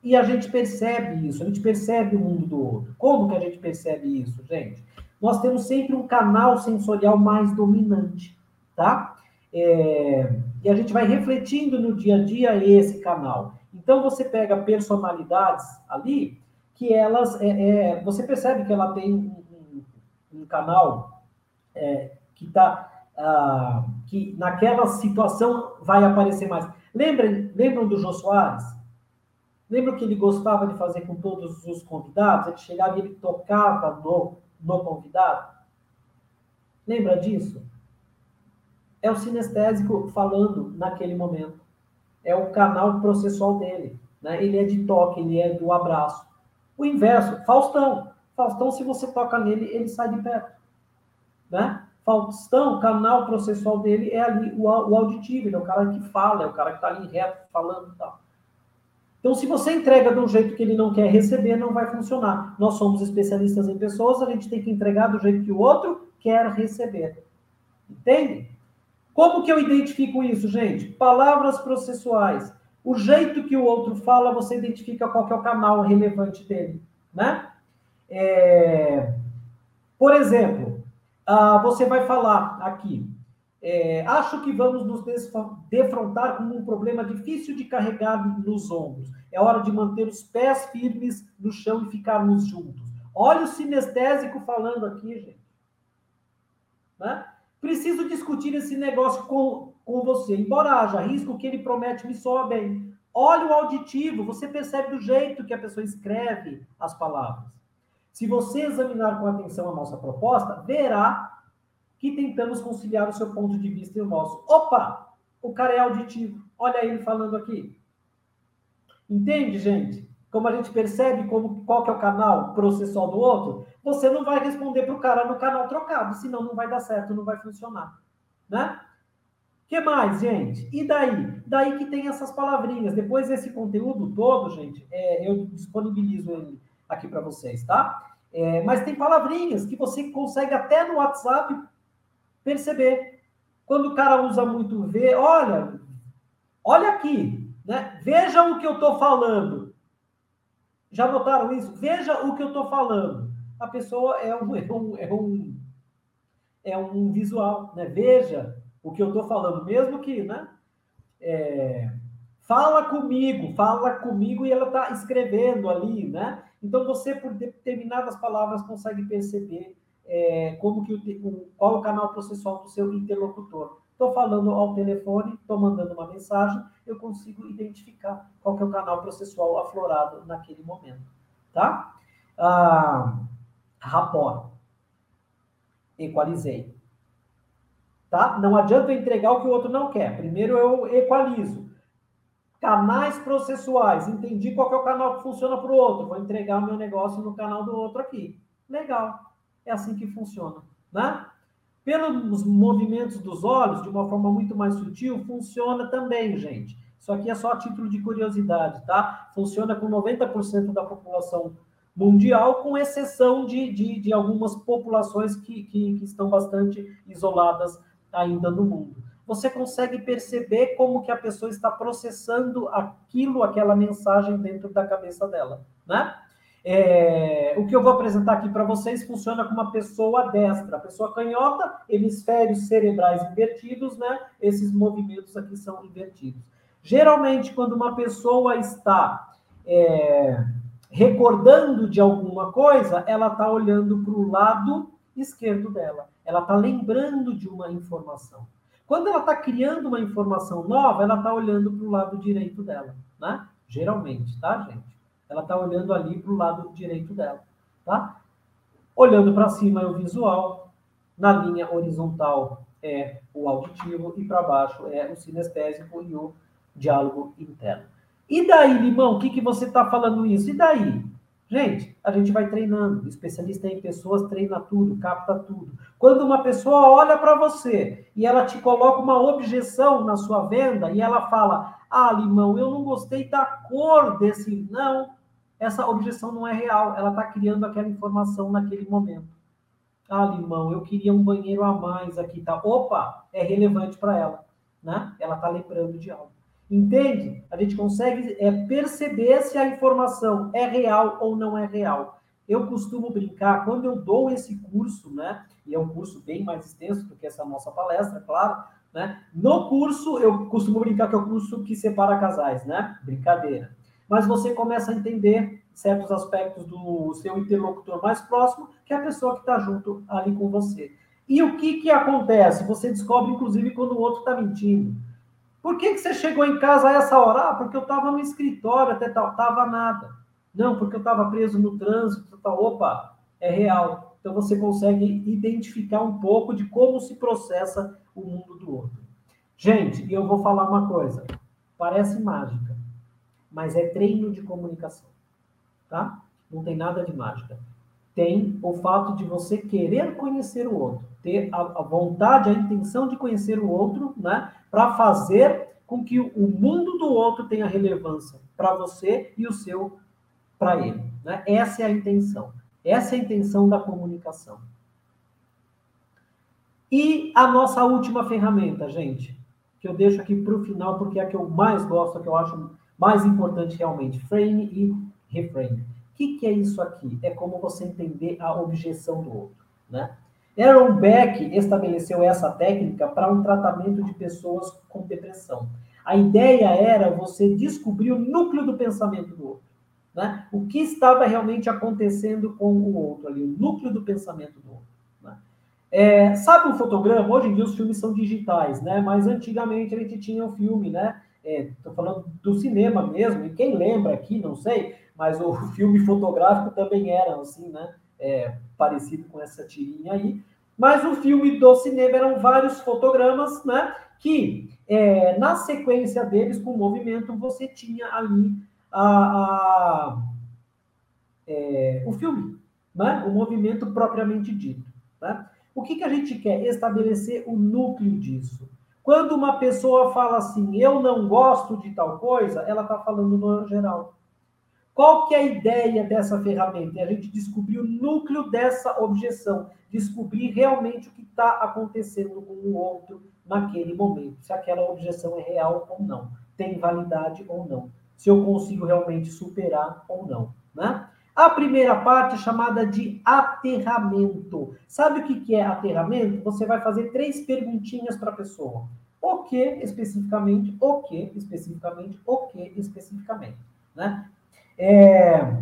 E a gente percebe isso, a gente percebe o mundo do outro. Como que a gente percebe isso, gente? Nós temos sempre um canal sensorial mais dominante, tá? É, e a gente vai refletindo no dia a dia esse canal. Então você pega personalidades ali que elas, é, é, você percebe que ela tem um, um, um canal é, que está, ah, que naquela situação vai aparecer mais. Lembram, lembram do Jô Soares? Lembram que ele gostava de fazer com todos os convidados? Ele chegava e ele tocava no, no convidado? Lembra disso? É o sinestésico falando naquele momento. É o canal processual dele. Né? Ele é de toque, ele é do abraço. O inverso, Faustão. Faustão, se você toca nele, ele sai de perto. Né? Faustão, o canal processual dele é ali o, o auditivo, ele é o cara que fala, é o cara que está ali reto falando e tal. Então, se você entrega de um jeito que ele não quer receber, não vai funcionar. Nós somos especialistas em pessoas, a gente tem que entregar do jeito que o outro quer receber. Entende? Como que eu identifico isso, gente? Palavras processuais. O jeito que o outro fala, você identifica qual é o canal relevante dele. né? É, por exemplo, ah, você vai falar aqui, é, acho que vamos nos defrontar com um problema difícil de carregar nos ombros. É hora de manter os pés firmes no chão e ficarmos juntos. Olha o sinestésico falando aqui, gente. Né? Preciso discutir esse negócio com, com você. Embora haja risco, que ele promete me soa bem. Olha o auditivo, você percebe do jeito que a pessoa escreve as palavras. Se você examinar com atenção a nossa proposta, verá que tentamos conciliar o seu ponto de vista e o nosso. Opa! O cara é auditivo. Olha ele falando aqui. Entende, gente? Como a gente percebe como, qual que é o canal processual do outro, você não vai responder para o cara no canal trocado, senão não vai dar certo, não vai funcionar. Né? que mais, gente? E daí? Daí que tem essas palavrinhas. Depois desse conteúdo todo, gente, é, eu disponibilizo ele aqui para vocês, tá? É, mas tem palavrinhas que você consegue até no WhatsApp perceber. Quando o cara usa muito ver, olha, olha aqui, né? Veja o que eu estou falando. Já notaram isso? Veja o que eu estou falando. A pessoa é um, é um, é um, é um visual, né? Veja o que eu estou falando, mesmo que, né? É, fala comigo, fala comigo e ela está escrevendo ali, né? Então você, por determinadas palavras, consegue perceber é, como que o, qual o canal processual do seu interlocutor. Estou falando ao telefone, estou mandando uma mensagem, eu consigo identificar qual que é o canal processual aflorado naquele momento, tá? Ah, rapport. Equalizei. Tá? Não adianta eu entregar o que o outro não quer. Primeiro eu equalizo. Canais processuais. Entendi qual é o canal que funciona para o outro. Vou entregar o meu negócio no canal do outro aqui. Legal. É assim que funciona, né? Pelos movimentos dos olhos, de uma forma muito mais sutil, funciona também, gente. Isso aqui é só a título de curiosidade, tá? Funciona com 90% da população mundial, com exceção de, de, de algumas populações que, que, que, estão bastante isoladas ainda no mundo. Você consegue perceber como que a pessoa está processando aquilo, aquela mensagem dentro da cabeça dela, né? É, o que eu vou apresentar aqui para vocês funciona com uma pessoa destra. Pessoa canhota, hemisférios cerebrais invertidos, né? Esses movimentos aqui são invertidos. Geralmente, quando uma pessoa está é, recordando de alguma coisa, ela está olhando para o lado esquerdo dela. Ela está lembrando de uma informação. Quando ela está criando uma informação nova, ela está olhando para o lado direito dela, né? Geralmente, tá, gente? Ela está olhando ali para o lado direito dela, tá? Olhando para cima é o visual, na linha horizontal é o auditivo e para baixo é o sinestésico e o diálogo interno. E daí, Limão, o que, que você está falando isso? E daí? Gente, a gente vai treinando. especialista em pessoas treina tudo, capta tudo. Quando uma pessoa olha para você e ela te coloca uma objeção na sua venda e ela fala: Ah, Limão, eu não gostei da cor desse. Não, essa objeção não é real, ela está criando aquela informação naquele momento. Ah, limão, eu queria um banheiro a mais aqui, tá? Opa, é relevante para ela, né? Ela está lembrando de algo. Entende? A gente consegue é, perceber se a informação é real ou não é real. Eu costumo brincar, quando eu dou esse curso, né? E é um curso bem mais extenso do que essa nossa palestra, claro, né? No curso, eu costumo brincar que é o curso que separa casais, né? Brincadeira mas você começa a entender certos aspectos do seu interlocutor mais próximo, que é a pessoa que está junto ali com você. E o que, que acontece? Você descobre, inclusive, quando o outro está mentindo. Por que, que você chegou em casa a essa hora? Ah, porque eu estava no escritório, até tal, estava nada. Não, porque eu estava preso no trânsito, tal. Opa, é real. Então você consegue identificar um pouco de como se processa o mundo do outro. Gente, eu vou falar uma coisa. Parece mágica mas é treino de comunicação, tá? Não tem nada de mágica. Tem o fato de você querer conhecer o outro, ter a, a vontade, a intenção de conhecer o outro, né? Para fazer com que o mundo do outro tenha relevância para você e o seu para ele. Né? Essa é a intenção. Essa é a intenção da comunicação. E a nossa última ferramenta, gente, que eu deixo aqui para o final, porque é a que eu mais gosto, a que eu acho mais importante realmente, frame e reframe. Que, que é isso aqui? É como você entender a objeção do outro. Né? Aaron Beck estabeleceu essa técnica para um tratamento de pessoas com depressão. A ideia era você descobrir o núcleo do pensamento do outro. Né? O que estava realmente acontecendo com o outro ali, o núcleo do pensamento do outro. Né? É, sabe um fotograma? Hoje em dia os filmes são digitais, né? mas antigamente a gente tinha o um filme, né? Estou é, falando do cinema mesmo, e quem lembra aqui, não sei, mas o filme fotográfico também era assim, né? É, parecido com essa tirinha aí. Mas o filme do cinema eram vários fotogramas, né? Que é, na sequência deles, com o movimento, você tinha ali a, a é, o filme, né? o movimento propriamente dito. Né? O que, que a gente quer? Estabelecer o núcleo disso. Quando uma pessoa fala assim, eu não gosto de tal coisa, ela está falando no geral. Qual que é a ideia dessa ferramenta? É a gente descobrir o núcleo dessa objeção, descobrir realmente o que está acontecendo com o outro naquele momento, se aquela objeção é real ou não, tem validade ou não, se eu consigo realmente superar ou não, né? A primeira parte é chamada de aterramento. Sabe o que é aterramento? Você vai fazer três perguntinhas para a pessoa. O que especificamente? O que especificamente? O que especificamente? Né? É,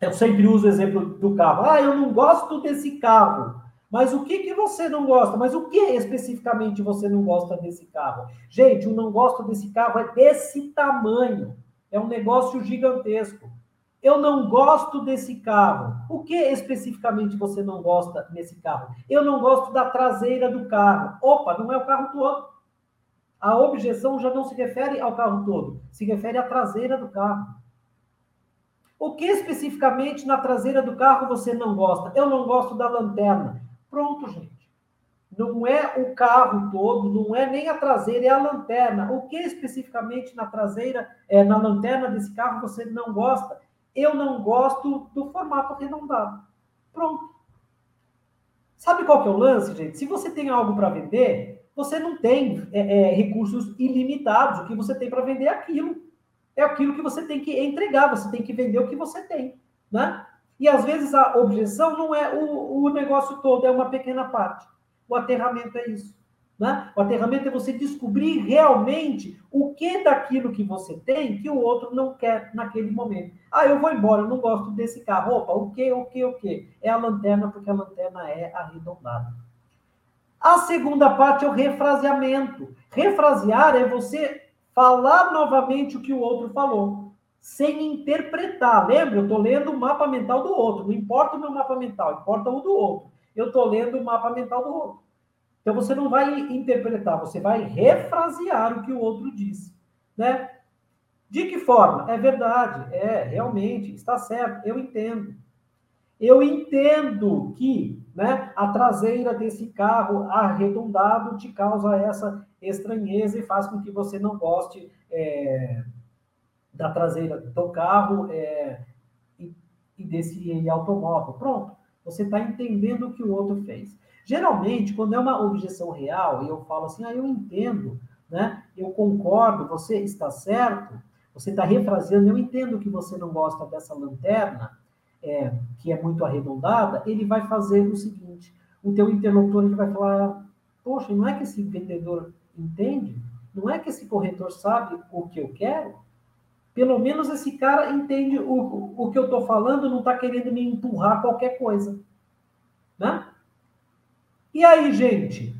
eu sempre uso o exemplo do carro. Ah, eu não gosto desse carro. Mas o que, que você não gosta? Mas o que especificamente você não gosta desse carro? Gente, o não gosto desse carro é desse tamanho. É um negócio gigantesco. Eu não gosto desse carro. O que especificamente você não gosta nesse carro? Eu não gosto da traseira do carro. Opa, não é o carro todo. A objeção já não se refere ao carro todo, se refere à traseira do carro. O que especificamente na traseira do carro você não gosta? Eu não gosto da lanterna. Pronto, gente. Não é o carro todo, não é nem a traseira, é a lanterna. O que especificamente na traseira, é, na lanterna desse carro você não gosta? Eu não gosto do formato arredondado. Pronto. Sabe qual que é o lance, gente? Se você tem algo para vender, você não tem é, é, recursos ilimitados. O que você tem para vender é aquilo é aquilo que você tem que entregar, você tem que vender o que você tem, né? E às vezes a objeção não é o, o negócio todo, é uma pequena parte. O aterramento é isso. Né? O aterramento é você descobrir realmente o que daquilo que você tem que o outro não quer naquele momento. Ah, eu vou embora, eu não gosto desse carro. Opa, o que, o que, o que? É a lanterna, porque a lanterna é arredondada. A segunda parte é o refraseamento. Refrasear é você falar novamente o que o outro falou, sem interpretar. Lembra? Eu estou lendo o mapa mental do outro. Não importa o meu mapa mental, importa o do outro. Eu estou lendo o mapa mental do outro. Então você não vai interpretar, você vai refrasear o que o outro disse, né? De que forma? É verdade, é realmente, está certo, eu entendo. Eu entendo que né, a traseira desse carro arredondado te causa essa estranheza e faz com que você não goste é, da traseira do carro é, e, e desse automóvel. Pronto, você está entendendo o que o outro fez. Geralmente, quando é uma objeção real, e eu falo assim, ah, eu entendo, né? eu concordo, você está certo, você está refraseando, eu entendo que você não gosta dessa lanterna, é, que é muito arredondada, ele vai fazer o seguinte, o teu interlocutor ele vai falar, poxa, não é que esse vendedor entende? Não é que esse corretor sabe o que eu quero? Pelo menos esse cara entende o, o que eu estou falando, não está querendo me empurrar qualquer coisa. Né? E aí, gente?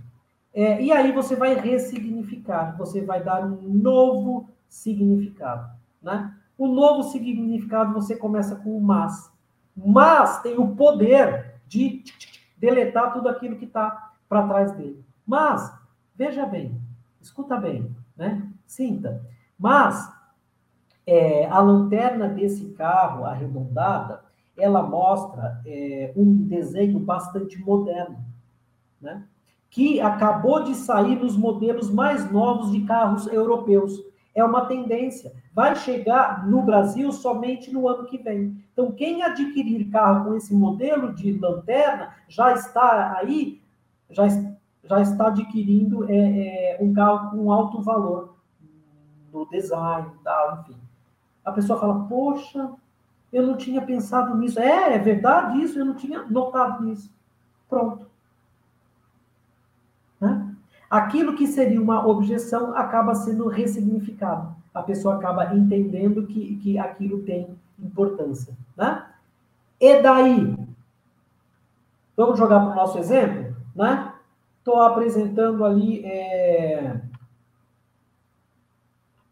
É, e aí você vai ressignificar, você vai dar um novo significado. Né? O novo significado você começa com o mas. Mas tem o poder de deletar tudo aquilo que está para trás dele. Mas, veja bem, escuta bem, né? Sinta. Mas é, a lanterna desse carro arredondada, ela mostra é, um desenho bastante moderno, né? Que acabou de sair nos modelos mais novos de carros europeus. É uma tendência. Vai chegar no Brasil somente no ano que vem. Então, quem adquirir carro com esse modelo de lanterna já está aí, já, já está adquirindo é, é, um carro com alto valor no design, tal, enfim. A pessoa fala, poxa, eu não tinha pensado nisso. É, é verdade isso, eu não tinha notado nisso. Pronto. Né? Aquilo que seria uma objeção acaba sendo ressignificado. A pessoa acaba entendendo que, que aquilo tem importância. Né? E daí? Vamos jogar para o nosso exemplo? Né? Estou apresentando ali é,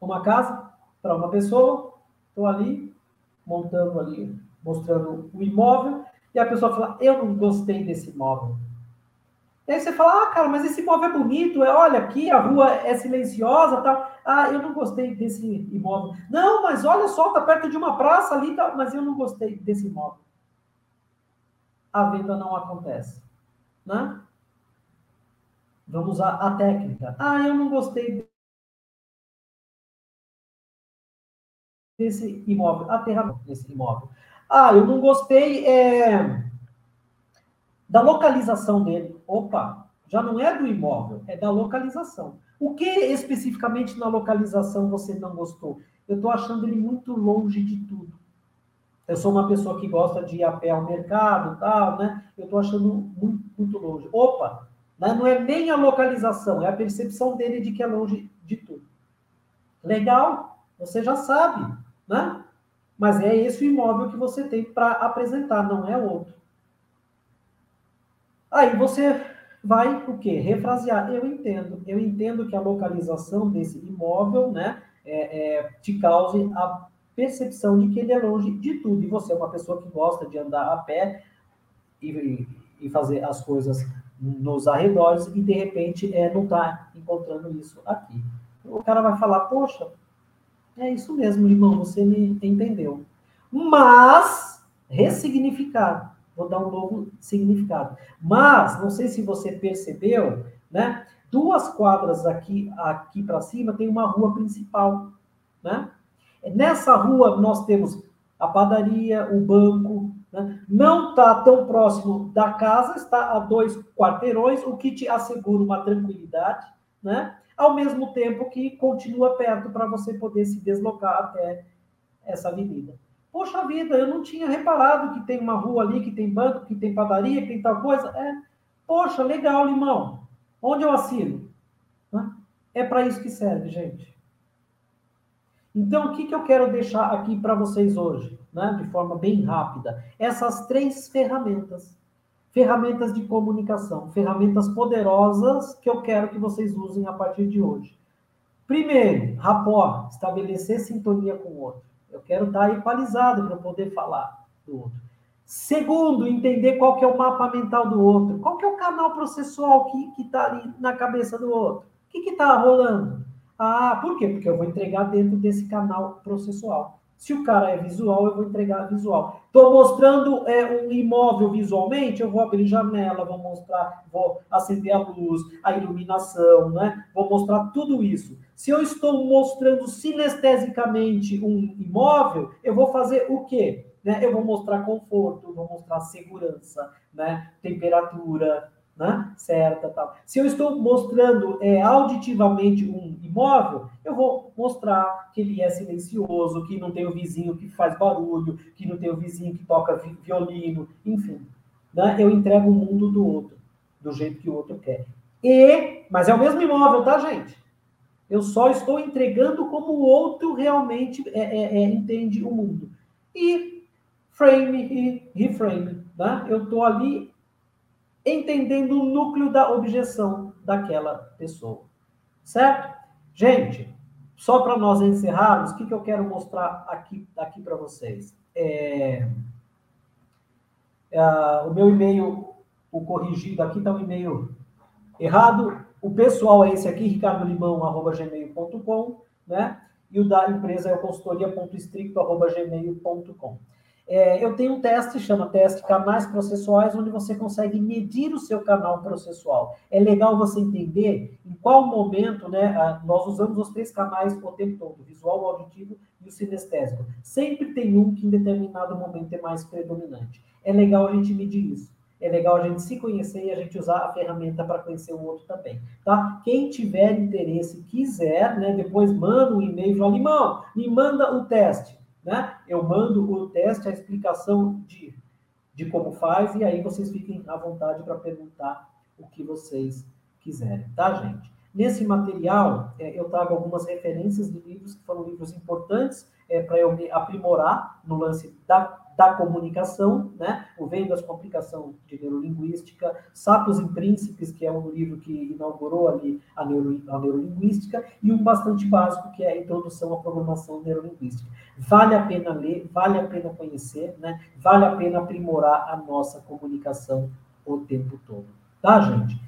uma casa para uma pessoa. Estou ali montando ali, mostrando o imóvel, e a pessoa fala, eu não gostei desse imóvel. E aí você fala, ah, cara, mas esse imóvel é bonito, é, olha aqui, a rua é silenciosa, tal. Ah, eu não gostei desse imóvel. Não, mas olha só, tá perto de uma praça ali, tá, mas eu não gostei desse imóvel. A venda não acontece, né? Vamos usar a técnica. Ah, eu não gostei desse imóvel, aterramento desse imóvel. Ah, eu não gostei é, da localização dele. Opa, já não é do imóvel, é da localização. O que especificamente na localização você não gostou? Eu estou achando ele muito longe de tudo. Eu sou uma pessoa que gosta de ir a pé ao mercado, tal, né? Eu estou achando muito, muito longe. Opa, não é nem a localização, é a percepção dele de que é longe de tudo. Legal, você já sabe né? Mas é esse o imóvel que você tem para apresentar, não é outro. Aí você vai o quê? Refrasear. Eu entendo. Eu entendo que a localização desse imóvel, né, é, é, te cause a percepção de que ele é longe de tudo. E você é uma pessoa que gosta de andar a pé e, e fazer as coisas nos arredores e de repente é, não está encontrando isso aqui. O cara vai falar, poxa, é isso mesmo, irmão, você me entendeu. Mas, ressignificado. Vou dar um novo significado. Mas, não sei se você percebeu, né? Duas quadras aqui, aqui para cima tem uma rua principal, né? Nessa rua nós temos a padaria, o banco, né? não está tão próximo da casa, está a dois quarteirões, o que te assegura uma tranquilidade, né? ao mesmo tempo que continua perto para você poder se deslocar até essa avenida. Poxa vida, eu não tinha reparado que tem uma rua ali, que tem banco, que tem padaria, que tem tal coisa. É, poxa, legal, limão. Onde eu assino? É para isso que serve, gente. Então, o que, que eu quero deixar aqui para vocês hoje, né, de forma bem rápida? Essas três ferramentas ferramentas de comunicação, ferramentas poderosas que eu quero que vocês usem a partir de hoje. Primeiro, rapport, estabelecer sintonia com o outro. Eu quero estar equalizado para poder falar do outro. Segundo, entender qual que é o mapa mental do outro. Qual que é o canal processual que está ali na cabeça do outro? O que está rolando? Ah, por quê? Porque eu vou entregar dentro desse canal processual. Se o cara é visual, eu vou entregar visual. Estou mostrando é, um imóvel visualmente, eu vou abrir janela, vou mostrar, vou acender a luz, a iluminação, né? Vou mostrar tudo isso. Se eu estou mostrando sinestesicamente um imóvel, eu vou fazer o quê? Né? Eu vou mostrar conforto, vou mostrar segurança, né? temperatura, né? certa tal. Se eu estou mostrando é, auditivamente um imóvel, eu vou mostrar que ele é silencioso, que não tem o vizinho que faz barulho, que não tem o vizinho que toca violino, enfim. Né? Eu entrego o mundo do outro, do jeito que o outro quer. E, mas é o mesmo imóvel, tá, gente? Eu só estou entregando como o outro realmente é, é, é entende o mundo. E frame e reframe. Né? Eu estou ali entendendo o núcleo da objeção daquela pessoa. Certo? Gente, só para nós encerrarmos, o que, que eu quero mostrar aqui, aqui para vocês? É, é, o meu e-mail, o corrigido aqui está um e-mail errado. O pessoal é esse aqui, ricardolimão.gmail.com, né? E o da empresa é o consultoria.estricto.gmail.com. É, eu tenho um teste, chama teste canais processuais, onde você consegue medir o seu canal processual. É legal você entender em qual momento, né? Nós usamos os três canais o tempo todo: visual, o auditivo e o sinestésico. Sempre tem um que em determinado momento é mais predominante. É legal a gente medir isso. É legal a gente se conhecer e a gente usar a ferramenta para conhecer o outro também, tá? Quem tiver interesse, quiser, né? Depois manda um e-mail fala, Limão, me manda o teste, né? Eu mando o teste, a explicação de, de como faz, e aí vocês fiquem à vontade para perguntar o que vocês quiserem, tá, gente? Nesse material, é, eu trago algumas referências de livros que foram livros importantes é, para eu me aprimorar no lance da, da comunicação, né? O Vendas com Aplicação de Neurolinguística, Sapos e Príncipes, que é um livro que inaugurou ali a, neuro, a neurolinguística, e um bastante básico, que é a Introdução à Programação Neurolinguística. Vale a pena ler, vale a pena conhecer, né? Vale a pena aprimorar a nossa comunicação o tempo todo. Tá, gente?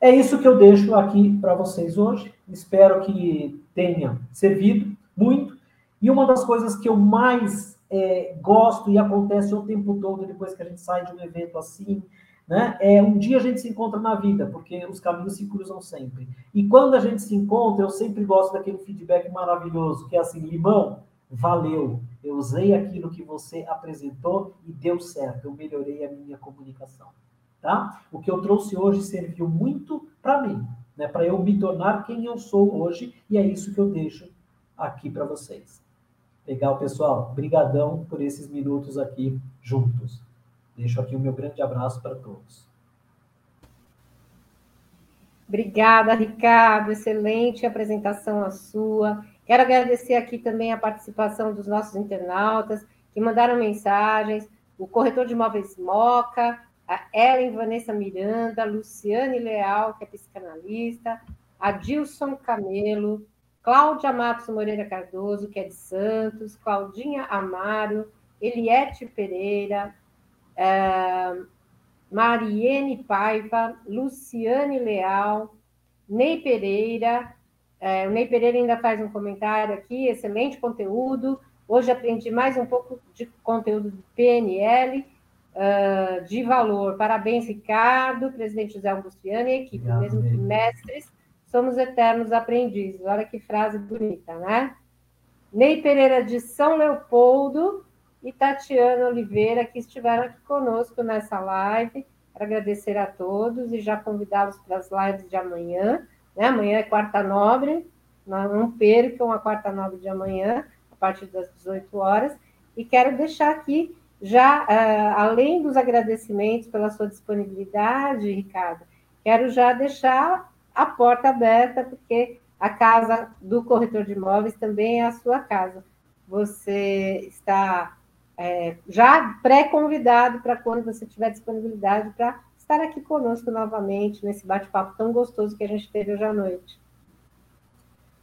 É isso que eu deixo aqui para vocês hoje. Espero que tenha servido muito. E uma das coisas que eu mais é, gosto e acontece o tempo todo depois que a gente sai de um evento assim, né? É um dia a gente se encontra na vida, porque os caminhos se cruzam sempre. E quando a gente se encontra, eu sempre gosto daquele feedback maravilhoso, que é assim, limão, valeu. Eu usei aquilo que você apresentou e deu certo. Eu melhorei a minha comunicação. Tá? O que eu trouxe hoje serviu muito para mim, né? para eu me tornar quem eu sou hoje, e é isso que eu deixo aqui para vocês. Legal, pessoal? Brigadão por esses minutos aqui juntos. Deixo aqui o meu grande abraço para todos. Obrigada, Ricardo. Excelente apresentação a sua. Quero agradecer aqui também a participação dos nossos internautas que mandaram mensagens, o corretor de imóveis Moca, a Ellen Vanessa Miranda, Luciane Leal, que é psicanalista, Adilson Camelo, Cláudia Matos Moreira Cardoso, que é de Santos, Claudinha Amaro, Eliette Pereira, uh, Mariene Paiva, Luciane Leal, Ney Pereira. Uh, o Ney Pereira ainda faz um comentário aqui, excelente conteúdo. Hoje aprendi mais um pouco de conteúdo do PNL uh, de valor. Parabéns, Ricardo, presidente José Augustiano e equipe, Obrigado, mesmo que mestres, somos eternos aprendizes. Olha que frase bonita, né? Ney Pereira de São Leopoldo e Tatiana Oliveira, que estiveram aqui conosco nessa live. Quero agradecer a todos e já convidá-los para as lives de amanhã. Né? Amanhã é quarta nobre, não percam a quarta nobre de amanhã, a partir das 18 horas. E quero deixar aqui já, uh, além dos agradecimentos pela sua disponibilidade, Ricardo, quero já deixar a porta aberta, porque a casa do corretor de imóveis também é a sua casa. Você está é, já pré-convidado para quando você tiver disponibilidade para estar aqui conosco novamente nesse bate-papo tão gostoso que a gente teve hoje à noite.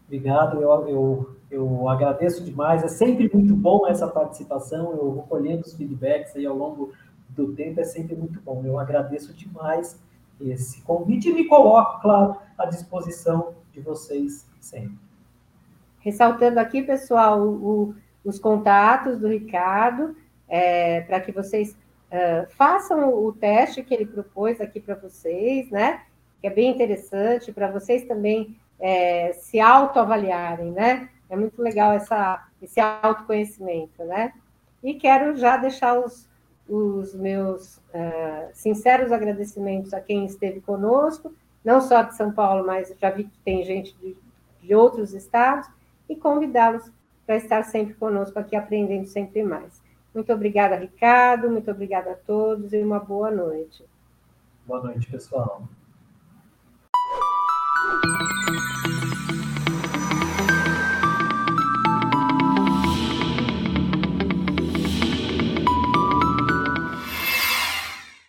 Obrigado, eu, eu, eu agradeço demais. É sempre muito bom essa participação. Eu vou colhendo os feedbacks aí ao longo do tempo, é sempre muito bom. Eu agradeço demais esse convite e me coloco, claro, à disposição de vocês sempre. Ressaltando aqui, pessoal, o, os contatos do Ricardo, é, para que vocês uh, façam o teste que ele propôs aqui para vocês, né? Que é bem interessante, para vocês também é, se autoavaliarem, né? É muito legal essa, esse autoconhecimento, né? E quero já deixar os, os meus uh, sinceros agradecimentos a quem esteve conosco, não só de São Paulo, mas já vi que tem gente de, de outros estados, e convidá-los para estar sempre conosco aqui, aprendendo sempre mais. Muito obrigada, Ricardo, muito obrigada a todos e uma boa noite. Boa noite, pessoal.